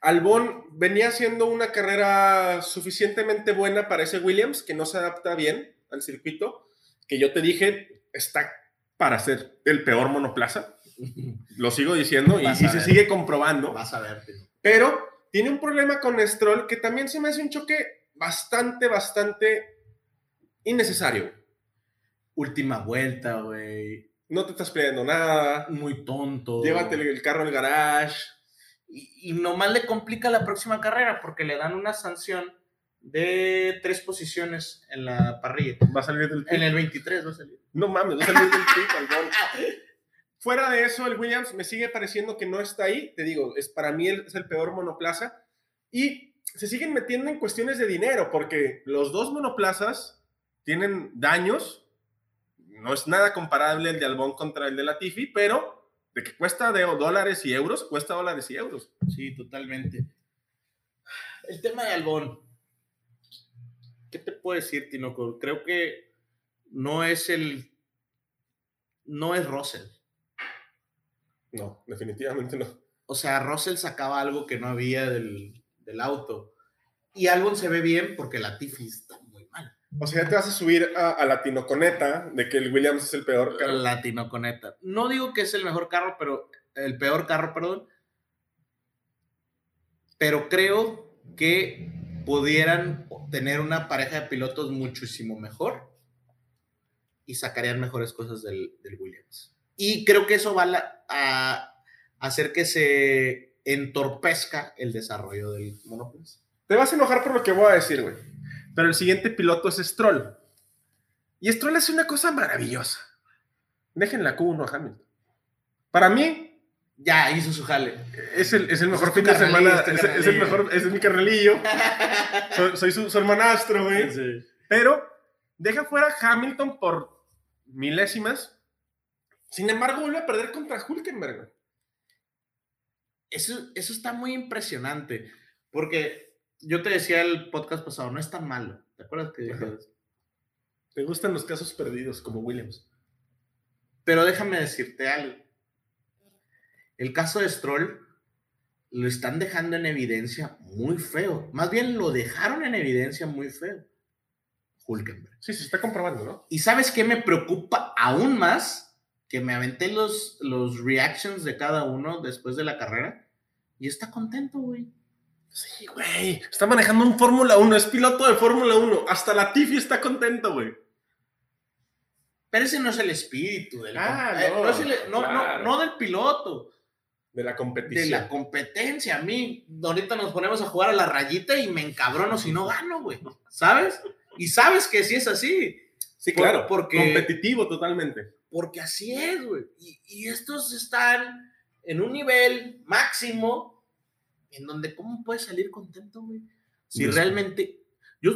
Albón venía haciendo una carrera suficientemente buena para ese Williams, que no se adapta bien al circuito, que yo te dije, está para ser el peor monoplaza. Lo sigo diciendo y, se sigue comprobando. Vas a ver. Tino. Pero tiene un problema con Stroll que también se me hace un choque bastante, bastante innecesario. Última vuelta, güey. No te estás pidiendo nada. Muy tonto. Llévate el, carro al garage. Y, y nomás le complica la próxima carrera porque le dan una sanción de tres posiciones en la parrilla. Va a salir del En el 23 va a salir. No mames, va a salir del pit. Fuera de eso, el Williams me sigue pareciendo que no está ahí. Te digo, es para mí es el peor monoplaza. Y se siguen metiendo en cuestiones de dinero, porque los dos monoplazas tienen daños. No es nada comparable el de Albón contra el de Latifi, pero de que cuesta de dólares y euros, cuesta dólares y euros. Sí, totalmente. El tema de Albón. ¿Qué te puedo decir, Tinoco? Creo que no es el. No es Russell. No, definitivamente no. O sea, Russell sacaba algo que no había del, del auto. Y Albon se ve bien porque la Tiffy está muy mal. O sea, ya te vas a subir a, a la tinoconeta de que el Williams es el peor carro. La Tinoconeta. No digo que es el mejor carro, pero. El peor carro, perdón. Pero creo que pudieran tener una pareja de pilotos muchísimo mejor y sacarían mejores cosas del, del Williams. Y creo que eso va a, hacer que se entorpezca el desarrollo del monoplaza. Te vas a enojar por lo que voy a decir, güey. Pero el siguiente piloto es Stroll. Y Stroll hace una cosa maravillosa. Dejen la Q1 a Hamilton. Para mí, Ya hizo su jale. es el, es el mejor Es fin de carnalillo, semana. es Es, es el carnalillo. mejor, es mi carnelillo. Soy, soy su, su hermanastro, güey. Sí. Pero deja fuera a Hamilton por milésimas. Sin embargo, vuelve a perder contra Hulkenberg. Eso, eso está muy impresionante, porque yo te decía el podcast pasado, no es tan malo. ¿Te acuerdas que Ajá. Me gustan los casos perdidos, como Williams. Pero déjame decirte algo. El caso de Stroll lo están dejando en evidencia muy feo. Más bien lo dejaron en evidencia muy feo. Hulkenberg. Sí, se está comprobando, ¿no? ¿Y sabes qué me preocupa aún más? Que me aventé los, los reactions de cada uno después de la carrera y está contento, güey. Sí, güey. Está manejando un Fórmula 1, es piloto de Fórmula 1. Hasta la Tiffy está contento, güey. Pero ese no es el espíritu del Ah, eh, no, es el- no, no, claro. no del piloto, De la de competición. la competencia. A mí, ahorita nos ponemos a jugar a la rayita y me encabrono si no gano, güey. ¿Sabes? Y sabes que sí es así. Sí, Por- claro. porque- Competitivo totalmente. Porque así es, güey. Y, y estos están en un nivel máximo en donde, ¿cómo puedes salir contento, güey? Si sé. realmente. Yo,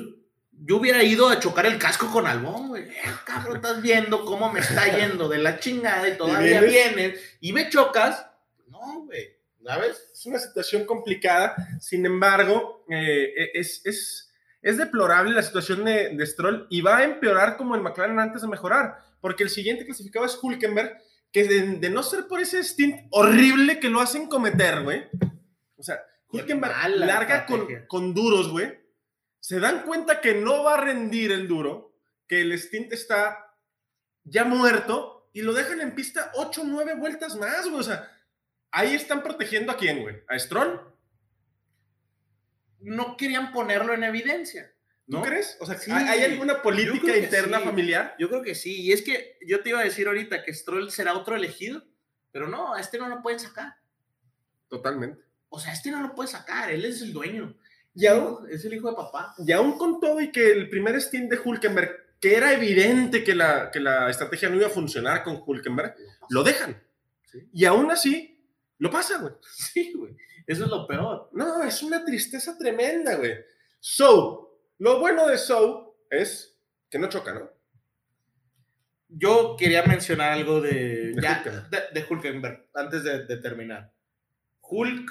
yo hubiera ido a chocar el casco con Albón, güey. Eh, cabrón, estás viendo cómo me está yendo de la chingada y todavía vienes? vienes y me chocas. No, güey. ¿Sabes? Es una situación complicada. Sin embargo, eh, es, es, es deplorable la situación de, de Stroll y va a empeorar como el McLaren antes de mejorar. Porque el siguiente clasificado es Hulkenberg, que de, de no ser por ese stint horrible que lo hacen cometer, güey. O sea, Hulkenberg larga con, con duros, güey. Se dan cuenta que no va a rendir el duro, que el stint está ya muerto y lo dejan en pista 8 o 9 vueltas más, güey. O sea, ahí están protegiendo a quién, güey. ¿A Stroll? No querían ponerlo en evidencia. ¿No crees? O sea, Sí, ¿hay, alguna política interna sí. familiar? Yo creo que sí. Y es que yo te iba a decir ahorita que Stroll será otro elegido, pero no, a este no lo pueden sacar. Totalmente. O sea, este no lo puede sacar, él es el dueño. Y aún, Es el hijo de papá. y aún con todo y que el primer stint de Hulkenberg, que era evidente que la, que la estrategia no iba a funcionar con Hulkenberg, lo dejan. Sí. Y aún así, lo pasa, güey. Sí, güey. Eso es lo peor. No, es una tristeza tremenda, güey. So, lo bueno de So es que no choca, ¿no? Yo quería mencionar algo de, De ya, Hulkenberg. de, de Hulkenberg antes de, de terminar. Hulk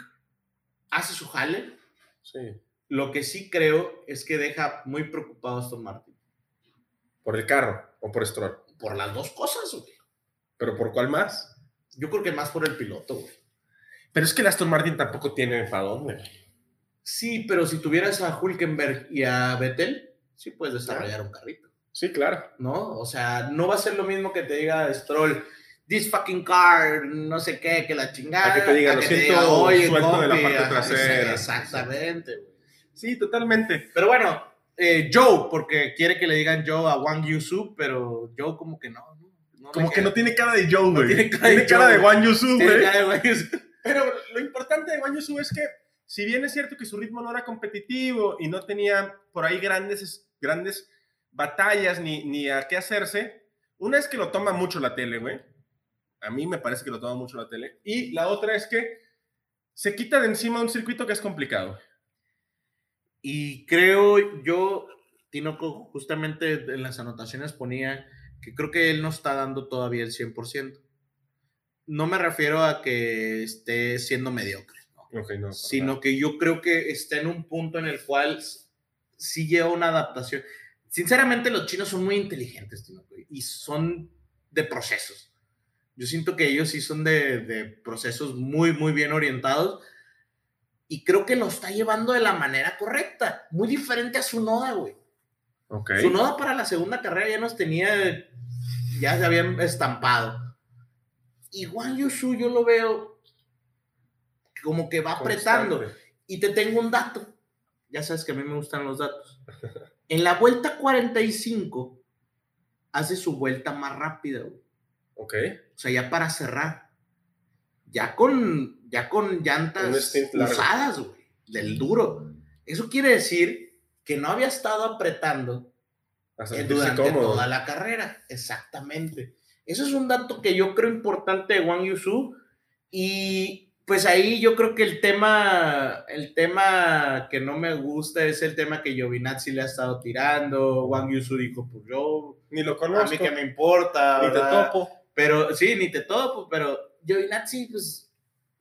hace su jale. Sí. Lo que sí creo es que deja muy preocupado a Aston Martin. Por el carro o por Stroll. Por las dos cosas, güey. ¿Pero por cuál más? Yo creo que más por el piloto, güey. Pero es que el Aston Martin tampoco tiene para dónde. Sí, pero si tuvieras a Hulkenberg y a Vettel, sí puedes desarrollar un carrito, Sí, claro. ¿no? O sea, no va a ser lo mismo que te diga Stroll, this fucking car, no sé qué, que la chingada. A que te diga, lo que siento, "Oye, suelto de la compi", parte trasera. Exactamente, güey. Sí, totalmente. Pero bueno, eh, Joe, porque quiere que le digan Joe a Wang Yusu, pero Joe como que no. no, no Como que no tiene cara de Joe, güey. tiene cara de cara Joe. de Juan Yusu, Tiene güey. cara de Wang Yusu. Pero lo importante de Guan Yusu es que, si bien es cierto que su ritmo no era competitivo y no tenía por ahí grandes, grandes batallas ni, ni a qué hacerse, una es que lo toma mucho la tele, güey. A mí me parece que lo toma mucho la tele. Y la otra es que se quita de encima un circuito que es complicado. Y creo yo, Tinoco, justamente en las anotaciones ponía que creo que él no está dando todavía el 100%. No me refiero a que esté siendo mediocre, ¿no? Ok, no. sino que yo creo que está en un punto en el cual sí lleva una adaptación. Sinceramente, los chinos son muy inteligentes, y son de procesos. Yo siento que ellos sí son de, de procesos muy, muy bien orientados y creo que lo está llevando de la manera correcta, muy diferente a su Noda, güey. Ok. Su Noda para la segunda carrera ya nos tenía, ya se habían estampado. Y Juan Yusu yo lo veo como que va apretando. Constante. Y te tengo un dato. Ya sabes que a mí me gustan los datos. En la vuelta 45 hace su vuelta más rápida, güey. Ok. O sea, ya para cerrar. Ya con, ya con llantas usadas, güey. Del duro. Eso quiere decir que no había estado apretando eh, durante cómodo. toda la carrera. Exactamente. Eso es un dato que yo creo importante de Wang Yusu. Y pues ahí yo creo que el tema, el tema que no me gusta es el tema que Giovinazzi le ha estado tirando. Wang Yusu dijo, pues yo, Ni lo a conozco. mí que me importa. Ni te topo. Pero sí, ni te topo, pero Giovinazzi, pues,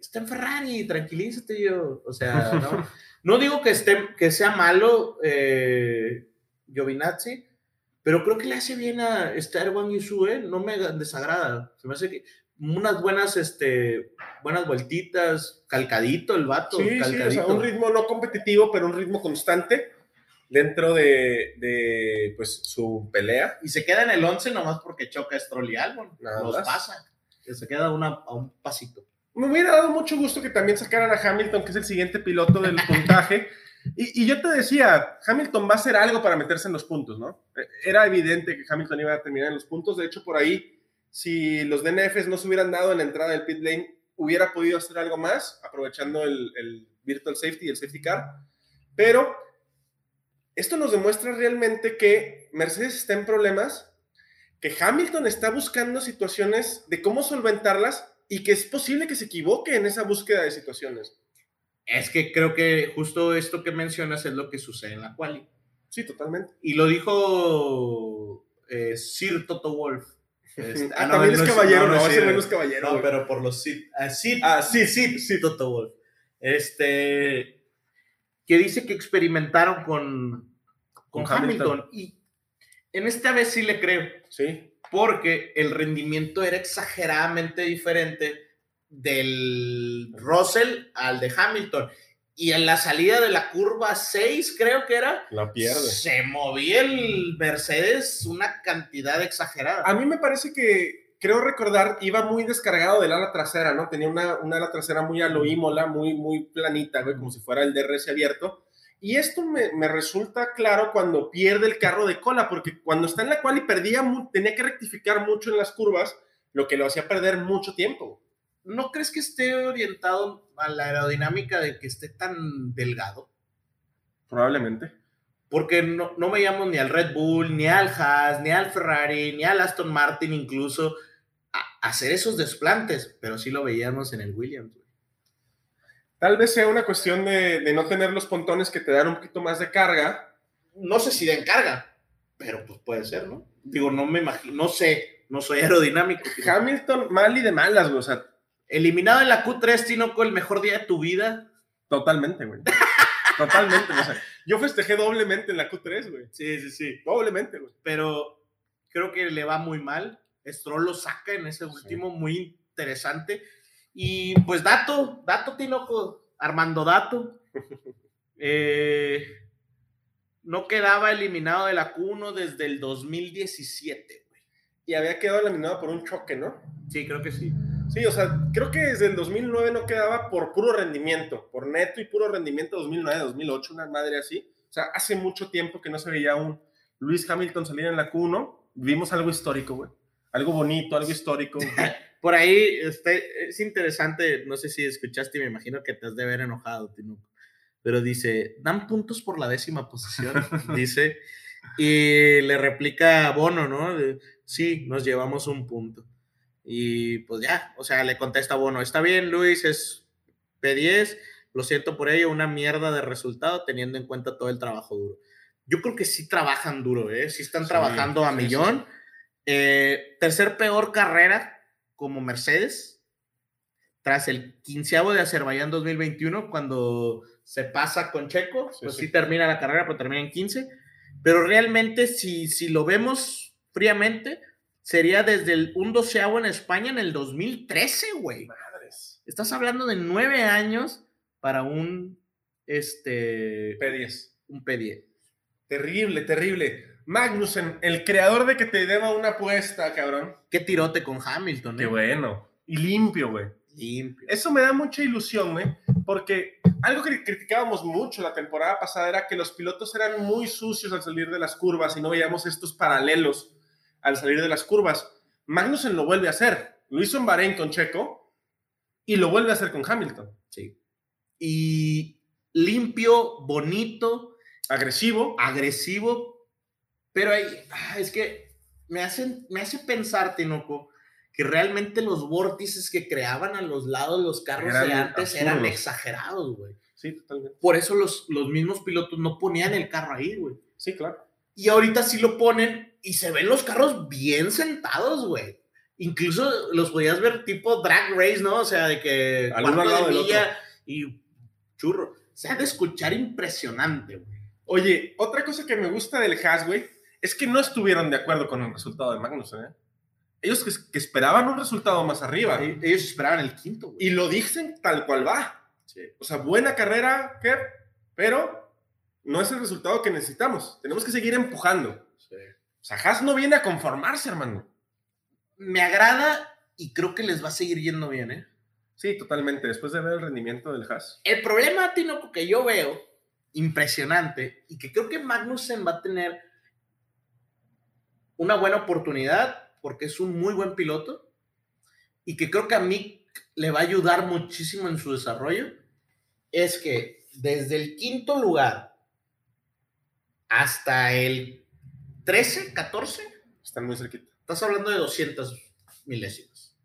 está en Ferrari, tranquilízate yo. O sea, no, no digo que, esté, que sea malo eh, Giovinazzi, pero creo que le hace bien a estar Wang Yusu, ¿eh? No me desagrada. Se me hace que unas buenas, este, buenas vueltitas, calcadito el vato, Sí, sí, o calcadito. sea, un ritmo no competitivo, pero un ritmo constante dentro de, de, pues, su pelea. Y se queda en el 11 nomás porque choca Stroll y Albon. Nada Los más. pasa. Se queda una, a un pasito. Me hubiera dado mucho gusto que también sacaran a Hamilton, que es el siguiente piloto del puntaje. Y, y yo te decía, Hamilton va a hacer algo para meterse en los puntos, ¿no? Eh, Era evidente que Hamilton iba a terminar en los puntos. De hecho, por ahí, si los DNFs no se hubieran dado en la entrada del pit lane, hubiera podido hacer algo más, aprovechando el, el virtual safety y el safety car. Pero esto nos demuestra realmente que Mercedes está en problemas, que Hamilton está buscando situaciones de cómo solventarlas y que es posible que se equivoque en esa búsqueda de situaciones. Es que creo que justo esto que mencionas es lo que sucede en la quali. Sí, totalmente. Y lo dijo eh, Sir Toto Wolf. Este, Ah, también es caballero, no, ese Sir, no es caballero. No, pero por los Sir. Ah, Ah, sí, Sir, Sir Toto Wolf. Este. Que dice que experimentaron con, con, Con Hamilton. Hamilton. Y en esta vez sí le creo. Sí, porque el rendimiento era exageradamente diferente del Russell al de Hamilton. Y en la salida de la curva 6, creo que era, la pierde. se movía el Mercedes una cantidad exagerada. A mí me parece que, creo recordar, iba muy descargado del ala trasera, ¿no? Tenía una, una ala trasera muy a lo Imola, muy, muy planita, güey, como si fuera el DRS abierto. Y esto me, me resulta claro cuando pierde el carro de cola, porque cuando está en la cual y perdía, tenía que rectificar mucho en las curvas, lo que lo hacía perder mucho tiempo. ¿No crees que esté orientado a la aerodinámica de que esté tan delgado? Probablemente. Porque no, no veíamos ni al Red Bull, ni al Haas, ni al Ferrari, ni al Aston Martin incluso a- hacer esos desplantes, pero sí lo veíamos en el Williams. Tal vez sea una cuestión de, de no tener los pontones que te dan un poquito más de carga. No sé si de encarga, pero pues puede ser, ¿no? Digo, no me imagino, no sé, no soy aerodinámico. Hamilton mal y de malas, güey. O sea, Eliminado en la Q3, Tinoco, el mejor día de tu vida. totalmente, güey. Totalmente. o sea, yo festejé doblemente en la Q3, güey. Sí, sí, sí. Doblemente, güey. Pero creo que le va muy mal. Stroll lo saca en ese último, muy interesante. Y pues dato, dato, Tinoco, Armando Dato. Eh, no quedaba eliminado de la Q1 desde el 2017, güey. Y había quedado eliminado por un choque, ¿no? Sí, creo que sí. Sí, o sea, creo que desde el 2009 no quedaba por puro rendimiento, por neto y puro rendimiento 2009, 2008, una madre así. O sea, hace mucho tiempo que no se veía un Luis Hamilton salir en la Q1. Vimos algo histórico, güey. Algo bonito, algo histórico. Por ahí este, es interesante, no sé si escuchaste y me imagino que te has de ver enojado, Tinoco. Pero dice, dan puntos por la décima posición, dice. Y le replica a Bono, ¿no? Sí, nos llevamos un punto. Y pues ya, o sea, le contesta Bono, está bien, Luis, es P10, lo siento por ello, una mierda de resultado teniendo en cuenta todo el trabajo duro. Yo creo que sí trabajan duro, ¿eh? Sí están Sí, trabajando a sí, sí, millón. Eh, tercer peor carrera como Mercedes, tras el quinceavo de Azerbaiyán 2021, cuando se pasa con Checo, Sí, pues sí. sí. termina la carrera, pero termina en 15. Pero realmente, si, si lo vemos fríamente, sería desde el, un doceavo en España en el 2013, güey. Madres. Estás hablando de nueve años para un, este, P10. un P10. Terrible, terrible. Magnussen, el creador de que te deba una apuesta, cabrón. Qué tirote con Hamilton, Qué ¿eh? bueno. Y limpio, güey. Limpio. Eso me da mucha ilusión, güey, porque algo que criticábamos mucho la temporada pasada era que los pilotos eran muy sucios al salir de las curvas y no veíamos estos paralelos al salir de las curvas. Magnussen lo vuelve a hacer. Lo hizo en Bahrein con Checo y lo vuelve a hacer con Hamilton. Sí. Y limpio, bonito, Agresivo. agresivo, pero ahí, ah, es que me, hacen, me hace pensar, Tinoco, que realmente los vórtices que creaban a los lados los carros Eran de antes eran exagerados, güey. Sí, totalmente. Por eso los, los mismos pilotos no ponían el carro ahí, güey. Sí, claro. Y ahorita sí lo ponen y se ven los carros bien sentados, güey. Incluso los podías ver tipo drag race, ¿no? O sea, de que Al cuarto lado de milla y churro. Se ha de escuchar impresionante, güey. Oye, otra cosa que me gusta del Haas, güey, es que no estuvieron de acuerdo con el resultado de Magnussen, ¿eh? Ellos que, que esperaban un resultado más arriba. E- Ellos esperaban el quinto, güey. Y lo dicen tal cual va. Sí. O sea, buena carrera, Kev, pero no es el resultado que necesitamos. Tenemos que seguir empujando. O sea, Haas no viene a conformarse, hermano. Me agrada y creo que les va a seguir yendo bien, ¿eh? Sí, totalmente. Después de ver el rendimiento del Haas. El problema, Tinoco, que yo veo impresionante y que creo que Magnussen va a tener una buena oportunidad porque es un muy buen piloto y que creo que a Mick le va a ayudar muchísimo en su desarrollo es que desde el quinto lugar hasta el 13, 14, Están muy cerquita. estás hablando de 200 milésimas.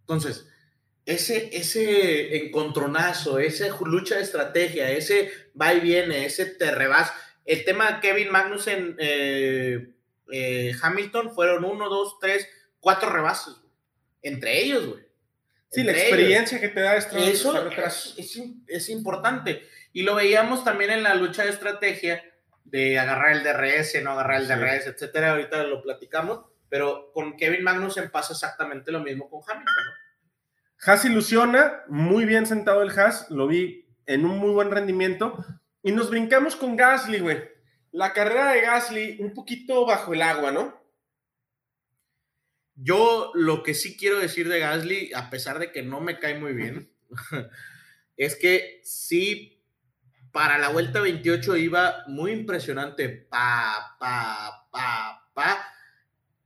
Entonces, ese, ese encontronazo, esa lucha de estrategia, ese va y viene, ese te rebas. El tema de Kevin Magnussen, eh, eh, Hamilton, fueron uno, dos, tres, cuatro rebases. güey. Entre ellos, güey. Sí, la experiencia que te da esto. eso es, es, es importante. Y lo veíamos también en la lucha de estrategia de agarrar el DRS, no agarrar el Sí. DRS, etcétera. Ahorita lo platicamos, pero con Kevin Magnussen pasa exactamente lo mismo con Hamilton. ¿no? Haas ilusiona, muy bien sentado el Haas, lo vi en un muy buen rendimiento. Y nos brincamos con Gasly, güey. La carrera de Gasly un poquito bajo el agua, ¿no? Yo lo que sí quiero decir de Gasly, a pesar de que no me cae muy bien, es que sí, para la vuelta 28 iba muy impresionante, pa, pa, pa, pa,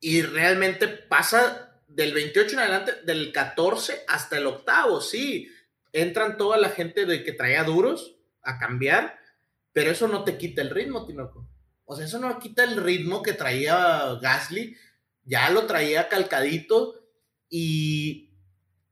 y realmente pasa del 28 en adelante, del 14 hasta el octavo, sí, entran toda la gente de que traía duros a cambiar, pero eso no te quita el ritmo, Tinoco. O sea, eso no quita el ritmo que traía Gasly, ya lo traía calcadito y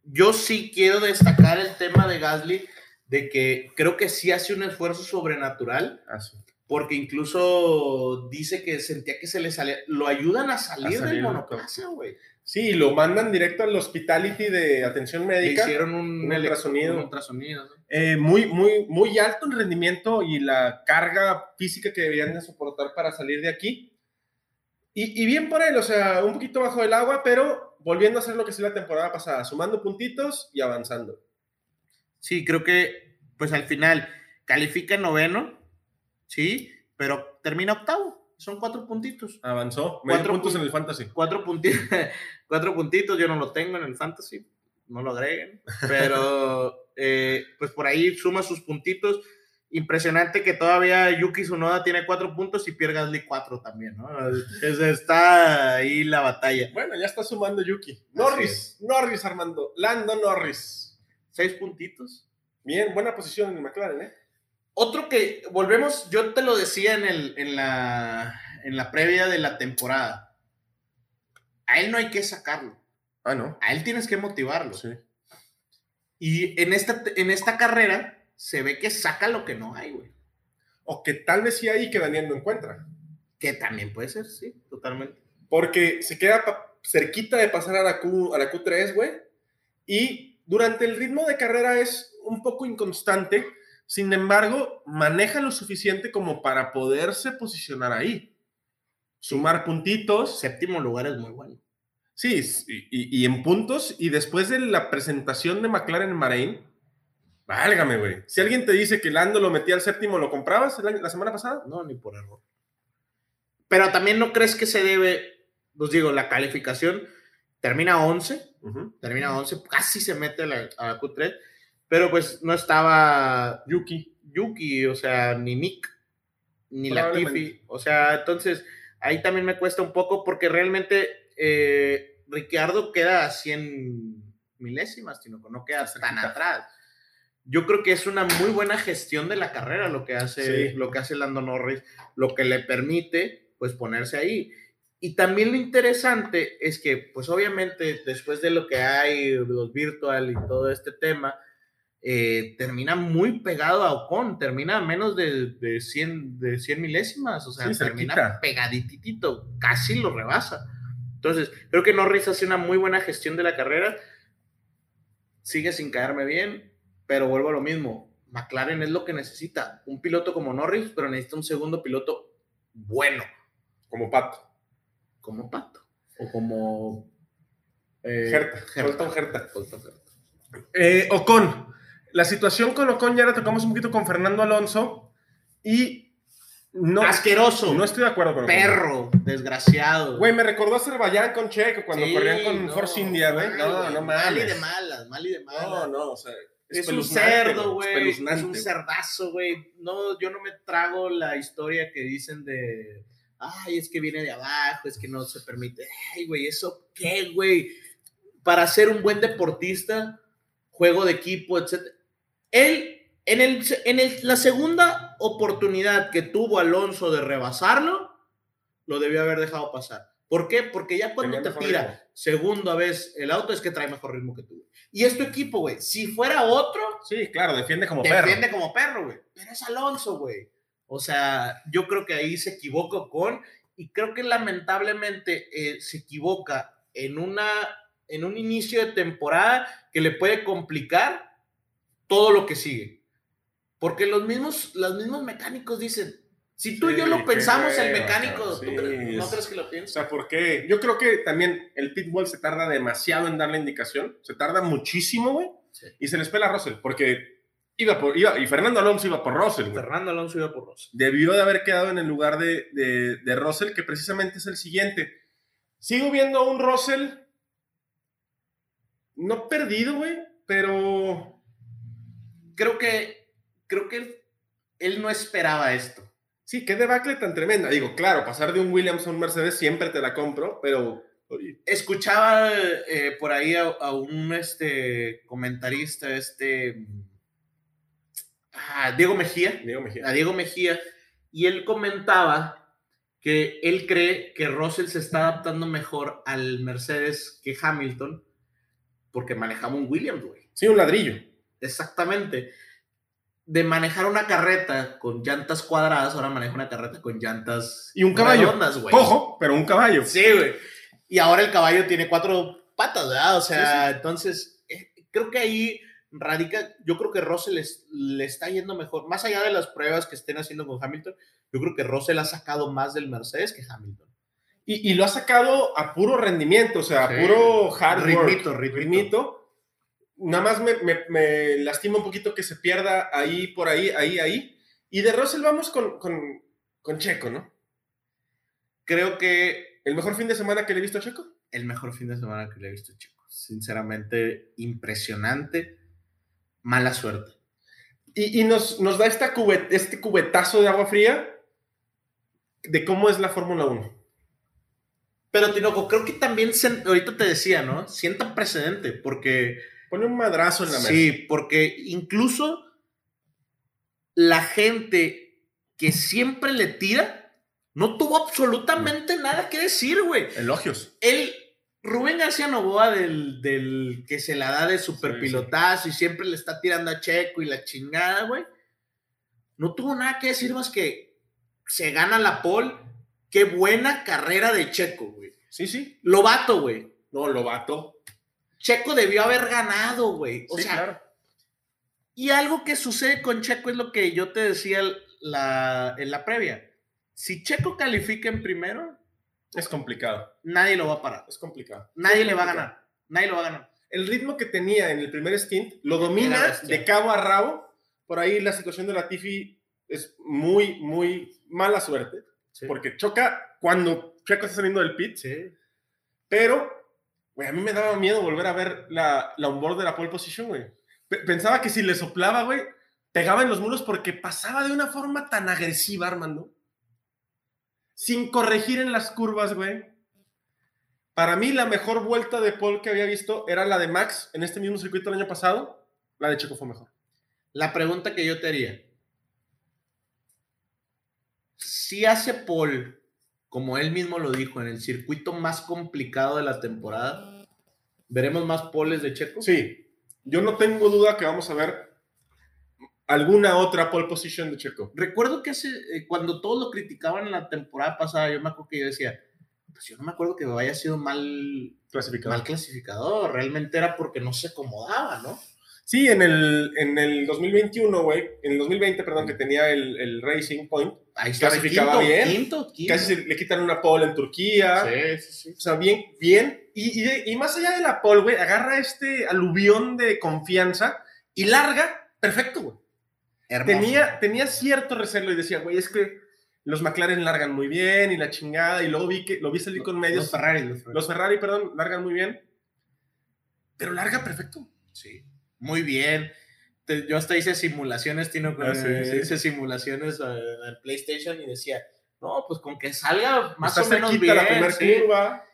yo sí quiero destacar el tema de Gasly de que creo que sí hace un esfuerzo sobrenatural Así. porque incluso dice que sentía que se le salía, lo ayudan a salir, A salir del monoplaza, güey. Sí, lo mandan directo al hospitality de atención Le médica. hicieron un, ultrasonido. un ultrasonido, ¿no? Eh, muy, muy, muy alto en rendimiento y la carga física que debían de soportar para salir de aquí. Y, y bien por él, o sea, un poquito bajo el agua, pero volviendo a hacer lo que hacía la temporada pasada, sumando puntitos y avanzando. Sí, creo que, pues al final, califica en noveno, sí, pero termina octavo. Son cuatro puntitos. Avanzó. Medio Cuatro puntos pun- en el fantasy. Cuatro puntitos, cuatro puntitos, yo no lo tengo en el fantasy, no lo agreguen, pero eh, pues por ahí suma sus puntitos. Impresionante que todavía Yuki Tsunoda tiene cuatro puntos y Pierre Gasly cuatro también, ¿no? Es- está ahí la batalla. Bueno, ya está sumando Yuki. Norris, Norris, Armando. Lando Norris. Seis puntitos. Bien, buena posición en el McLaren, ¿eh? Otro que volvemos, yo te lo decía en, el, en, la, en la previa de la temporada. A él no hay que sacarlo, Ah, no. a él tienes que motivarlo. Sí. Y en esta, en esta carrera se ve que saca lo que no hay, güey. O que tal vez sí ahí que Daniel no encuentra. Que también puede ser, sí, totalmente. Porque se queda cerquita de pasar a la, Q, a la Q3, güey. Y durante el ritmo de carrera es un poco inconstante. Sin embargo, maneja lo suficiente como para poderse posicionar ahí. Sumar puntitos. Séptimo lugar es muy bueno. Sí, y, en puntos. Y después de la presentación de McLaren en Bahrein, válgame, güey. Si alguien te dice que Lando lo metía al séptimo, ¿lo comprabas año- la semana pasada? No, ni por error. Pero también no crees que se debe, pues digo, la calificación termina 11, Ujú. termina 11, casi se mete a la, a la Q3, pero pues no estaba Yuki. Yuki, o sea, ni Nick, ni. Latifi, o sea, entonces ahí también me cuesta un poco porque realmente eh, Ricciardo queda a 100 milésimas, sino que no queda tan atrás. Yo creo que es una muy buena gestión de la carrera lo que hace, Sí. lo que hace Lando Norris, lo que le permite pues ponerse ahí. Y también lo interesante es que, pues obviamente, después de lo que hay, los virtual y todo este tema, eh, termina muy pegado a Ocon, termina a menos de, de, 100, de 100 milésimas, o sea, Sí, termina cerquita. pegadititito, casi lo rebasa. Entonces, creo que Norris hace una muy buena gestión de la carrera, sigue sin caerme bien, pero vuelvo a lo mismo, McLaren es lo que necesita, un piloto como Norris, pero necesita un segundo piloto bueno, Como Pato. Como Pato, o como... eh, Gerta. Gerta. Gerta. Gerta. Eh, Ocon. La situación con Ocon ya la tocamos un poquito con Fernando Alonso y no, Asqueroso. no estoy de acuerdo con Ocon. perro, desgraciado. Güey, me recordó a Azerbaiyán con Checo cuando Sí, corrían con no, Force India, güey. No, no Mal y de mames. malas, mal y de malas. No, no, o sea, Es un cerdo, güey. Es un cerdazo, güey. No, yo no me trago la historia que dicen de. Ay, es que viene de abajo, es que no se permite. Ay, güey, ¿eso qué, güey? Para ser un buen deportista, juego de equipo, etc. Él, en, el, en el- la segunda oportunidad que tuvo Alonso de rebasarlo, lo debió haber dejado pasar. ¿Por qué? Porque ya cuando te tira segunda vez el auto es que trae mejor ritmo que tú. Y es tu equipo, güey. Si fuera otro, Sí, claro, defiende como defiende perro. como perro, güey. Pero es Alonso, güey. O sea, yo creo que ahí se equivoca con, y creo que lamentablemente eh, se equivoca en, una, en un inicio de temporada que le puede complicar todo lo que sigue. Porque los mismos, los mismos mecánicos dicen, si tú y yo lo qué pensamos, el mecánico, ¿tú crees- ¿no es- crees que lo O piensa? sea, porque yo creo que también el pitbull se tarda demasiado en dar la indicación. Se tarda muchísimo, güey. Sí. Y se les pela a Russell, porque iba por, iba, y Fernando Alonso iba por Russell, güey. Fernando Alonso iba por Rosa. debió de haber quedado en el lugar de, de, de Russell, que precisamente es el siguiente. Sigo viendo a un Russell no perdido, güey, pero Creo que, creo que él no esperaba esto. sí, qué debacle tan tremenda. Digo, claro, pasar de un Williams a un Mercedes siempre te la compro, pero escuchaba eh, por ahí a, a un este comentarista, este Diego Mejía, Diego Mejía. a Diego Mejía, y él comentaba que él cree que Russell se está adaptando mejor al Mercedes que Hamilton, porque manejaba un Williams, güey. Sí, un ladrillo. Exactamente. De manejar una carreta con llantas cuadradas, ahora maneja una carreta con llantas Y un caballo. redondas, güey. Cojo, pero un caballo. Sí, güey. Y ahora el caballo tiene cuatro patas, ¿verdad? O sea, entonces, eh, creo que ahí radica, yo creo que Russell es- le está yendo mejor, más allá de las pruebas que estén haciendo con Hamilton, yo creo que Russell ha sacado más del Mercedes que Hamilton. Y, y lo ha sacado a puro rendimiento, o sea, a Sí. puro hard work. Ritmito, ritmito. ritmito. Nada más me, me- me lastima un poquito que se pierda ahí, por ahí, ahí, ahí. Y de Russell vamos con, con, con Checo, ¿no? Creo que ¿El mejor fin de semana que le he visto a Checo? el mejor fin de semana que le he visto, chicos. Sinceramente, impresionante. Mala suerte. Y, y nos, nos da esta cubet- este cubetazo de agua fría de cómo es la Fórmula 1. Pero, Tinoco, creo que también, ahorita te decía, ¿no? Sienta precedente, porque... Pone un madrazo en la mesa. Sí, porque incluso la gente que siempre le tira no tuvo absolutamente nada que decir, güey. Elogios. El Rubén García Novoa del, del que se la da de super Sí, pilotazo y siempre le está tirando a Checo y la chingada, güey. No tuvo nada que decir más que se gana la pole. Qué buena carrera de Checo, güey. Sí, sí. Lobato, güey. No, lo vato. Checo debió haber ganado, güey. O sí, sea, claro. Y algo que sucede con Checo es lo que yo te decía la- en la previa. Si Checo califica en primero, Es complicado. nadie lo va a parar. Es complicado. Nadie Es le va a ganar. Nadie lo va a ganar. El ritmo que tenía en el primer stint lo domina de cabo a rabo. Por ahí la situación de la Tiffy es muy, muy mala suerte. Porque choca cuando Checo está saliendo del pit. Sí. Pero, güey, a mí me daba miedo volver a ver la, la onboard de la pole position, güey. Pe- Pensaba que si le soplaba, güey, pegaba en los muros porque pasaba de una forma tan agresiva, Armando. Sin corregir en las curvas, güey. Para mí, la mejor vuelta de pole que había visto era la de Max en este mismo circuito el año pasado. La de Checo fue mejor. La pregunta que yo te haría. Si hace Paul, como él mismo lo dijo, en el circuito más complicado de la temporada, ¿veremos más poles de Checo? Sí, yo no tengo duda que vamos a ver alguna otra pole position de Checo. Recuerdo que hace, eh, cuando todos lo criticaban en la temporada pasada, yo me acuerdo que yo decía, pues yo no me acuerdo que haya sido mal, Clasificado. mal clasificador, realmente era porque no se acomodaba, ¿no? Sí, en el, en el 2021, güey, en el 2020, perdón, que tenía el, el Racing Point, Ahí Clasificaba quinto, bien. quinto, quinto. casi se le quitan una pole en Turquía, Sí, sí, sí. o sea, bien, bien, y, y, y más allá de la pole, güey, agarra este aluvión de confianza y larga, perfecto, güey. Hermoso. Tenía, tenía cierto recelo y decía, güey, es que los McLaren largan muy bien y la chingada, y luego vi que lo vi salir con medios, Los Ferrari, los Ferrari. los Ferrari, perdón, largan muy bien, pero larga perfecto. Sí, muy bien. Te- yo hasta hice simulaciones, Tino, con- Ah, sí, eh, sí. hice simulaciones el PlayStation y decía, no, pues con que salga más Está o menos bien. la primera sí. curva.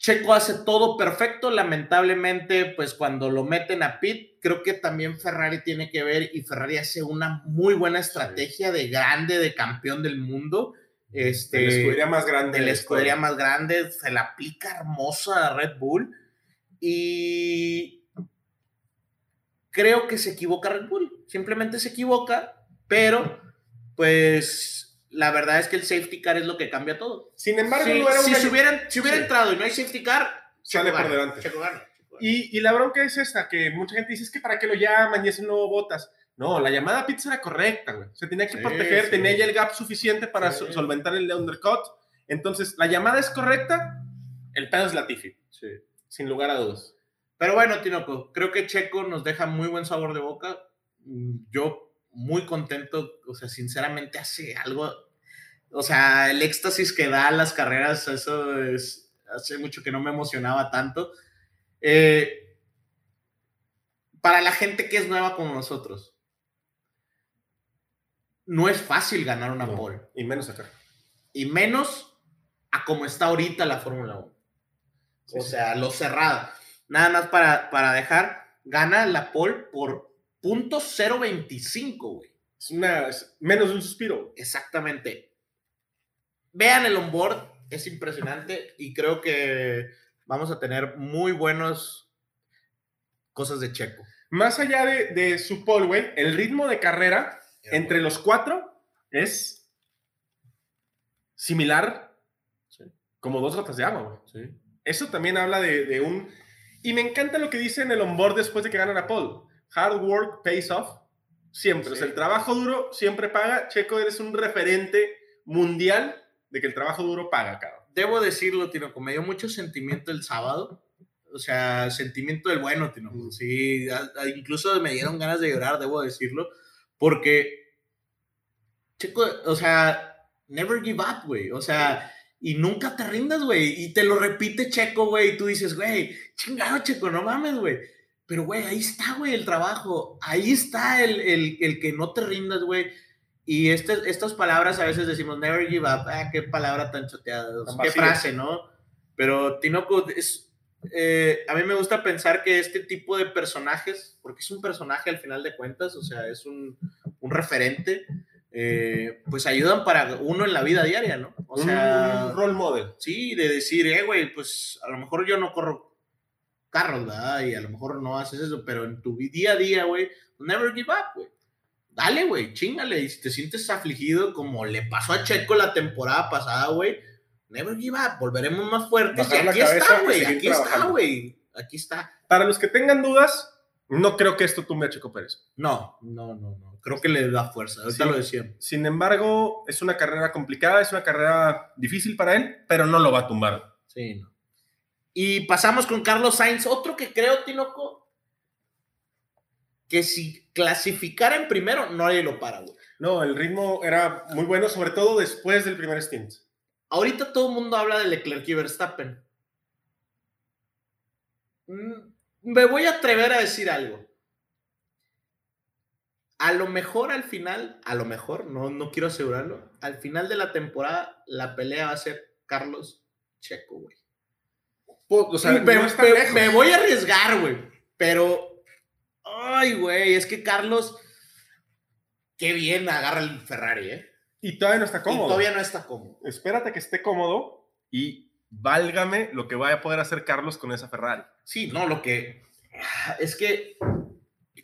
Checo hace todo perfecto, lamentablemente, pues cuando lo meten a pit, creo que también Ferrari tiene que ver y Ferrari hace una muy buena estrategia de grande, de campeón del mundo. Este, de la escudería más grande. de la de escudería más grande, se la aplica hermosa a Red Bull y creo que se equivoca Red Bull, simplemente se equivoca, pero pues la verdad es que el safety car es lo que cambia todo. Sin embargo, Si, no era si una- se hubieran, si hubiera Sí. entrado y no hay safety car, Sale por delante. Checo gana, Checo gana. Y, y la bronca es esta, que mucha gente dice, es que para qué lo llaman y es un nuevo botas. No, la llamada pizza era correcta, güey. Se tenía que Sí, proteger, sí. tenía ya el gap suficiente para Sí. sol- solventar el undercut. Entonces, la llamada es correcta, el pedo es Latifi, sin lugar a dudas. Pero bueno, Tinoco, creo que Checo nos deja muy buen sabor de boca. Mm, Yo muy contento, o sea, sinceramente hace algo, o sea, el éxtasis que da a las carreras, eso es, hace mucho que no me emocionaba tanto. Eh, para la gente que es nueva como nosotros, no es fácil ganar una No, pole, Y menos acá. y menos a como está ahorita la Fórmula 1. Sí, O sí. sea, lo cerrado. Nada más para, para dejar, gana la pole por 0.25, güey. Es una, es menos de un suspiro. Exactamente. Vean el onboard, es impresionante y creo que vamos a tener muy buenos cosas de Checo. Más allá de, de su pole, güey, el ritmo de carrera entre los cuatro es similar como dos gotas de agua, güey. Eso también habla de, de un... Y me encanta lo que dice en el onboard después de que gana la pole. Hard work pays off. Siempre. O sea, Sí. el trabajo duro siempre paga. Checo, eres un referente mundial de que el trabajo duro paga, cabrón. debo decirlo, Tinoco, me dio mucho sentimiento el sábado. O sea, sentimiento del bueno, Tinoco. Sí, incluso me dieron ganas de llorar, debo decirlo, porque, chico, o sea, never give up, güey. O sea, y nunca te rindas, güey. Y te lo repite Checo, güey. Y tú dices, güey, chingado, Checo, no mames, güey. Pero, güey, ahí está, güey, el trabajo. Ahí está el, el, el que no te rindas, güey. Y este, estas palabras a veces decimos, never give up. Ah, qué palabra tan choteada. Tan Qué frase, ¿no? Pero Tinoco es. eh, a mí me gusta pensar que este tipo de personajes, porque es un personaje al final de cuentas, o sea, es un, un referente, eh, pues ayudan para uno en la vida diaria, ¿no? O sea, un role model. Sí, de decir, eh, güey, pues a lo mejor yo no corro carros, ¿verdad? Y a lo mejor no haces eso, pero en tu día a día, güey, never give up, güey. Dale, güey, chingale. Y si te sientes afligido, como le pasó a Checo la temporada pasada, güey, never give up. Volveremos más fuertes. Bajar y aquí está, güey. Aquí está, trabajando. güey. Aquí está. Para los que tengan dudas, no creo que esto tumbe a Checo Pérez. No, no, no, no. Creo que le da fuerza. Ahorita Sí. lo decíamos. Sin embargo, es una carrera complicada, es una carrera difícil para él, pero no lo va a tumbar. Sí, no. Y pasamos con Carlos Sainz, otro que creo, Tinoco, que si clasificara en primero, nadie lo para, güey. No, el ritmo era muy bueno, sobre todo después del primer stint. Ahorita todo el mundo habla de Leclerc y Verstappen. Mm, Me voy a atrever a decir algo. A lo mejor al final, a lo mejor, no, no quiero asegurarlo, al final de la temporada la pelea va a ser Carlos Checo, güey. O sea, me, no está me- lejos. me voy a arriesgar, güey. Pero, ay, güey, es que Carlos, qué bien agarra el Ferrari, ¿eh? Y todavía no está Y cómodo. todavía no está cómodo. Espérate que esté cómodo y válgame lo que vaya a poder hacer Carlos con esa Ferrari. Sí, no, lo que. Es que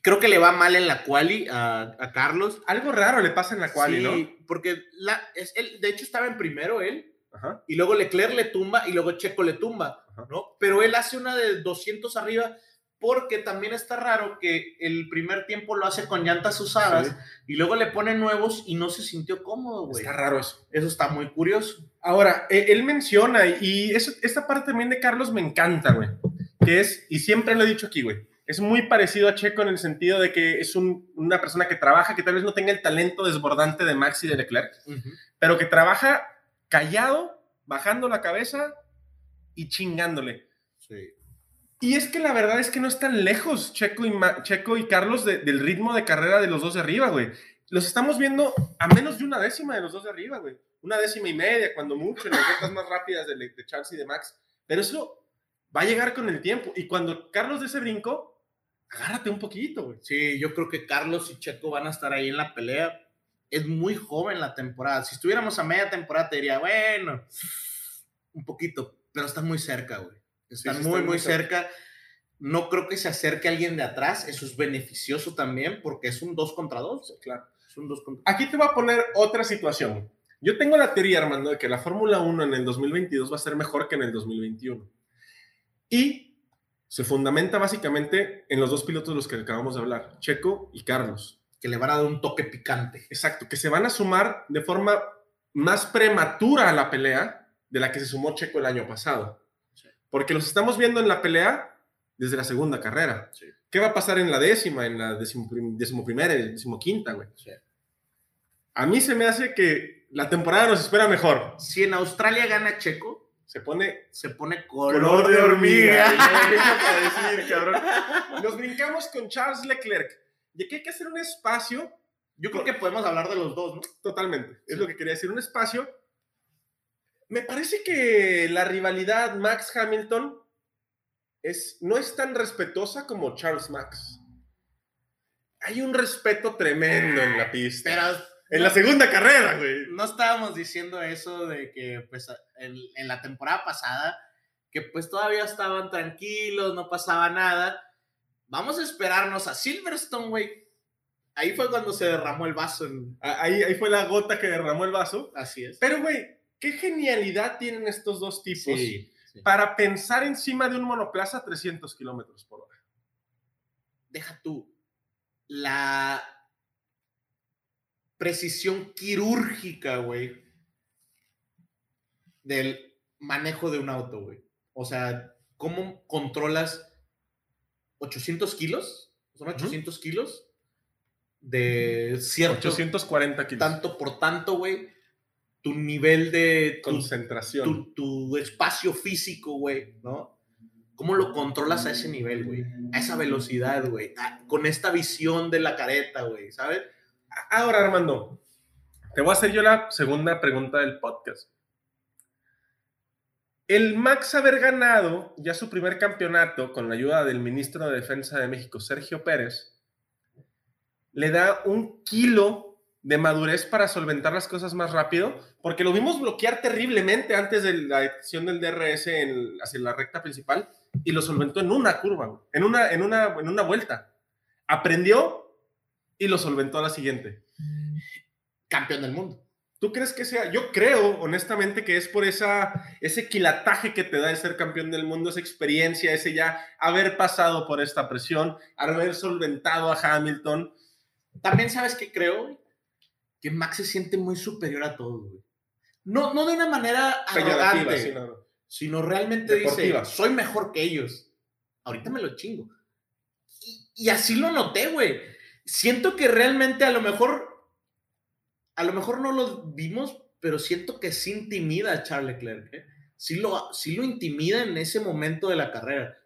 creo que le va mal en la quali a, a Carlos. Algo raro le pasa en la quali, Sí, ¿no? porque la, es, él, de hecho estaba en primero él, Ajá. y luego Leclerc le tumba y luego Checo le tumba, Ajá. ¿no? Pero él hace una de 200 arriba porque también está raro que el primer tiempo lo hace con llantas usadas Sí. y luego le pone nuevos y no se sintió cómodo, güey. Está raro eso. Eso está muy curioso. Ahora, eh, él menciona, y eso, esta parte también de Carlos me encanta, güey, que es, y siempre lo he dicho aquí, güey, es muy parecido a Checo en el sentido de que es un- una persona que trabaja, que tal vez no tenga el talento desbordante de Max y de Leclerc, pero que trabaja callado, bajando la cabeza y chingándole. Sí. Y es que la verdad es que no están lejos Checo y, Ma- Checo y Carlos de- del ritmo de carrera de los dos de arriba, güey. Los estamos viendo a menos de una décima de los dos de arriba, güey. Una décima y media, cuando mucho, en las vueltas más rápidas de, de Charles y de Max. Pero eso va a llegar con el tiempo. Y cuando Carlos de ese brinco, agárrate un poquito, güey. Sí, yo creo que Carlos y Checo van a estar ahí en la pelea. Es muy joven la temporada. Si estuviéramos a media temporada, te diría, bueno, un poquito, pero están muy cerca, güey. Están sí, muy, están muy muy cerca. No creo que se acerque alguien de atrás. Eso es beneficioso también porque es un 2 contra 2. Claro. Es un 2 contra Aquí te voy a poner otra situación. Yo tengo la teoría, Armando, de que la Fórmula 1 en el 2022 va a ser mejor que en el 2021. Y se fundamenta básicamente en los dos pilotos de los que acabamos de hablar, Checo y Carlos. Que le van a dar un toque picante. Exacto, que se van a sumar de forma más prematura a la pelea de la que se sumó Checo el año pasado. Sí. Porque los estamos viendo en la pelea desde la segunda carrera. Sí. ¿Qué va a pasar en la décima, en la decimoprim- decimoprimera y decimoquinta, güey? Sí. A mí se me hace que la temporada nos espera mejor. Si en Australia gana Checo, Se pone se pone color, de hormiga. Para decir, cabrón. Nos brincamos con Charles Leclerc. Y aquí hay que hacer un espacio Yo creo que podemos hablar de los dos, ¿no? Totalmente. Es Sí. lo que quería decir. Un espacio. Me parece que la rivalidad Max-Hamilton es, no es tan respetuosa como Charles Max. Hay un respeto tremendo en la pista. Pero en la segunda carrera, güey. no estábamos diciendo eso de que pues en, en la temporada pasada que pues todavía estaban tranquilos, no pasaba nada. Vamos a esperarnos a Silverstone, güey. Ahí fue cuando se derramó el vaso. en- Ahí, ahí fue la gota que derramó el vaso. Así es. Pero, güey, qué genialidad tienen estos dos tipos Sí, sí. para pensar encima de un monoplaza a 300 kilómetros por hora. Deja tú la precisión quirúrgica, güey, del manejo de un auto, güey. O sea, ¿cómo controlas 800 kilos? Son 800 kilos de cierto 840 kilos. tanto por tanto, güey. Tu nivel de tu, Concentración. tu, tu espacio físico, güey, ¿no? ¿Cómo lo controlas a ese nivel, güey? A esa velocidad, güey. Con esta visión de la careta, güey, ¿sabes? Ahora, Armando, te voy a hacer yo la segunda pregunta del podcast. El Max haber ganado ya su primer campeonato con la ayuda del ministro de Defensa de México, Sergio Pérez, le da un kilo de madurez para solventar las cosas más rápido, porque lo vimos bloquear terriblemente antes de la acción del DRS en- hacia la recta principal y lo solventó en una curva, en una, en una, en una vuelta. Aprendió y lo solventó a la siguiente. Campeón del mundo. ¿Tú crees que sea? Yo creo, honestamente, que es por esa, ese quilataje que te da el ser campeón del mundo, esa experiencia, ese ya haber pasado por esta presión, haber solventado a Hamilton. También sabes que creo que Max se siente muy superior a todos, güey. No, no de una manera arrogante, sí, no, no. sino realmente Deportiva. dice, soy mejor que ellos. Ahorita me lo chingo. Y, y así lo noté, güey. Siento que realmente a lo mejor, a lo mejor no lo vimos, pero siento que sí intimida a Charles Leclerc. ¿eh? Sí, lo, sí lo intimida en ese momento de la carrera.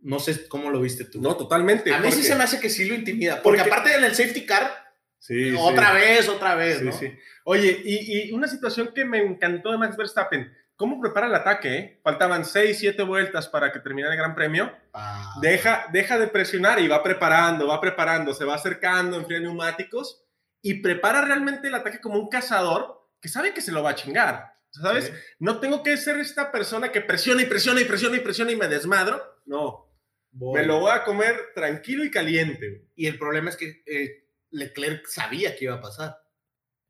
No sé cómo lo viste tú. No, totalmente. a mí sí porque- se me hace que sí lo intimida. Porque, Porque- aparte en el safety car, Sí, sí. otra vez, otra vez, Sí, ¿no? sí. Oye, y, y una situación que me encantó de Max Verstappen. ¿Cómo prepara el ataque? eh? Faltaban 6, 7 vueltas para que terminara el Gran Premio. Ah, Deja, deja de presionar y va preparando, va preparando, se va acercando, enfría neumáticos y prepara realmente el ataque como un cazador que sabe que se lo va a chingar. ¿Sabes? sí. No tengo que ser esta persona que presiona y presiona y presiona y presiona y me desmadro. No, me lo voy a comer tranquilo y caliente. Y el problema es que eh, Leclerc sabía que iba a pasar.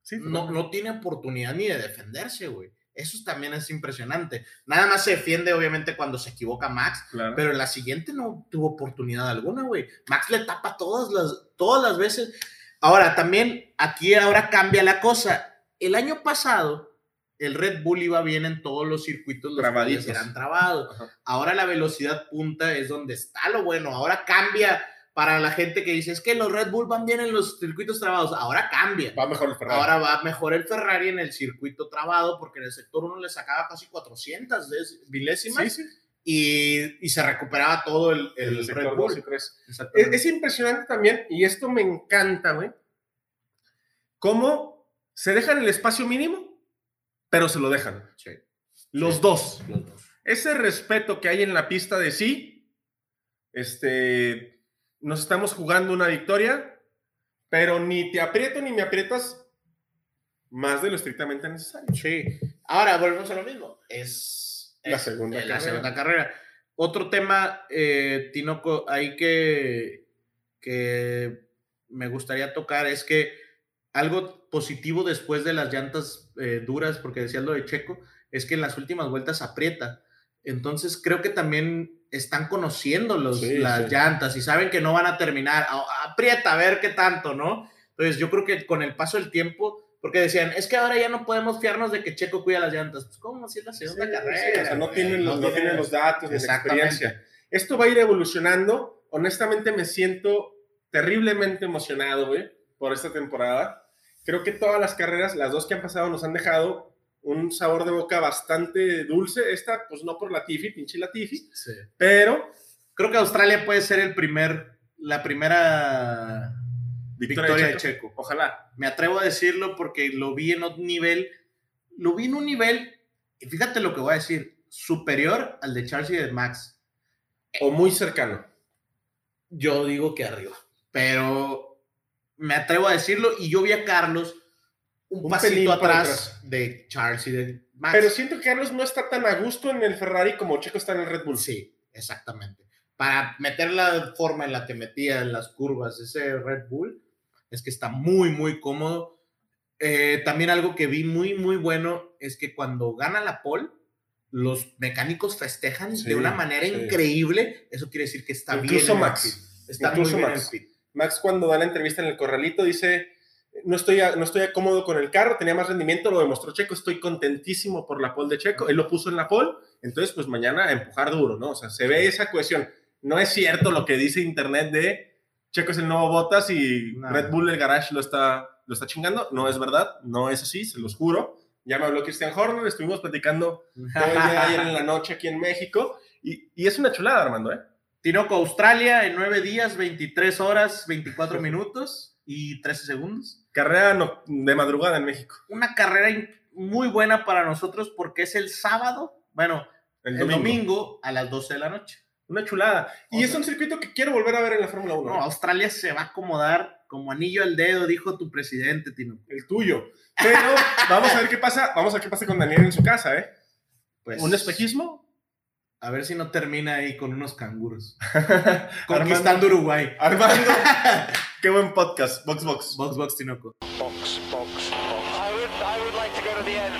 Sí, No, no tiene oportunidad ni de defenderse, güey. Eso también es impresionante. Nada más se defiende, obviamente, cuando se equivoca Max, claro. pero en la siguiente no tuvo oportunidad alguna, güey. Max le tapa todas las, todas las veces. Ahora, también aquí ahora cambia la cosa. El año pasado, el Red Bull iba bien en todos los circuitos, los Trabaditos. cuales eran trabados. Ajá. Ahora la velocidad punta es donde está lo bueno. Ahora cambia para la gente que dice, es que los Red Bull van bien en los circuitos trabados. Ahora cambia. Va mejor el Ferrari. Ahora va mejor el Ferrari en el circuito trabado porque en el sector 1 le sacaba casi 400 des- milésimas sí, sí. Y, y se recuperaba todo el, el, El Red sector Bull. 2 y 3. Es, es impresionante también, y esto me encanta, güey, cómo se dejan el espacio mínimo, pero se lo dejan. Sí, Los Sí. dos. los dos. Ese respeto que hay en la pista de sí, este, nos estamos jugando una victoria, pero ni te aprieto ni me aprietas más de lo estrictamente necesario. Sí. Ahora volvemos a lo mismo. Es, La segunda es la carrera. segunda carrera. Otro tema, eh, Tinoco, ahí que, que me gustaría tocar es que algo positivo después de las llantas eh, duras, porque decías lo de Checo, es que en las últimas vueltas aprieta. Entonces creo que también están conociendo los, Sí, las sí. llantas y saben que no van a terminar. Aprieta, a ver qué tanto, ¿no? Entonces yo creo que con el paso del tiempo, porque decían, es que ahora ya no podemos fiarnos de que Checo cuida las llantas. Pues cómo si es la segunda Sí, carrera. sí, o sea, no güey? tienen los, no tienen- tienen los datos ni la experiencia. Esto va a ir evolucionando. Honestamente, me siento terriblemente emocionado, güey, por esta temporada. Creo que todas las carreras, las dos que han pasado, nos han dejado un sabor de boca bastante dulce. Esta, pues no por la Tiffy, pinche la Tiffy, Sí. pero Creo que Australia puede ser el primer, la primera victoria, de Checo. Ojalá. Me atrevo a decirlo porque lo vi en un nivel, lo vi en un nivel, y fíjate lo que voy a decir, superior al de Charles y de Max. O muy cercano. Yo digo que arriba, pero me atrevo a decirlo y yo vi a Carlos un, Un pasito atrás atrás. de Charles y de Max. Pero siento que Carlos no está tan a gusto en el Ferrari como Checo está en el Red Bull. Sí, exactamente. Para meter la forma en la que metía en las curvas ese Red Bull, es que está muy, muy cómodo. Eh, también algo que vi muy, muy bueno es que cuando gana la pole, los mecánicos festejan Sí, de una manera sí. increíble. Eso quiere decir que está Incluso bien. Max. Está Incluso muy bien Max. en el pit. Max cuando da la entrevista en el corralito dice, no estoy, no estoy cómodo con el carro, tenía más rendimiento, lo demostró Checo, estoy contentísimo por la pole de Checo, él lo puso en la pole, entonces pues mañana a empujar duro, ¿no? O sea, se ve esa cohesión. No es cierto lo que dice internet de Checo es el nuevo Botas y. Red Bull el garage lo está, lo está chingando, no es verdad, no es así, se los juro. Ya me habló Christian Horner, estuvimos platicando todo el día ayer en la noche aquí en México y, y es una chulada, Armando, ¿eh? Tinoco, Australia en 9 días, 23 horas, 24 minutos y 13 segundos. Carrera no- de madrugada en México, Una carrera muy buena para nosotros porque es el sábado, bueno, el el domingo. domingo, a las 12 de la noche. Una chulada. Y O es un circuito que quiero volver a ver en la Fórmula 1. No, Australia se va a acomodar como anillo al dedo, dijo tu presidente, Tinoco. el tuyo. Pero vamos a ver qué pasa. Vamos a ver qué pasa con Daniel en su casa, ¿eh? Pues, ¿Un espejismo? A ver si no termina ahí con unos canguros. Armando, Conquistando Uruguay. Armando, qué buen podcast. Box Box. Box, box, Tinoco. Box, box, box. I would, I would like to go to the end.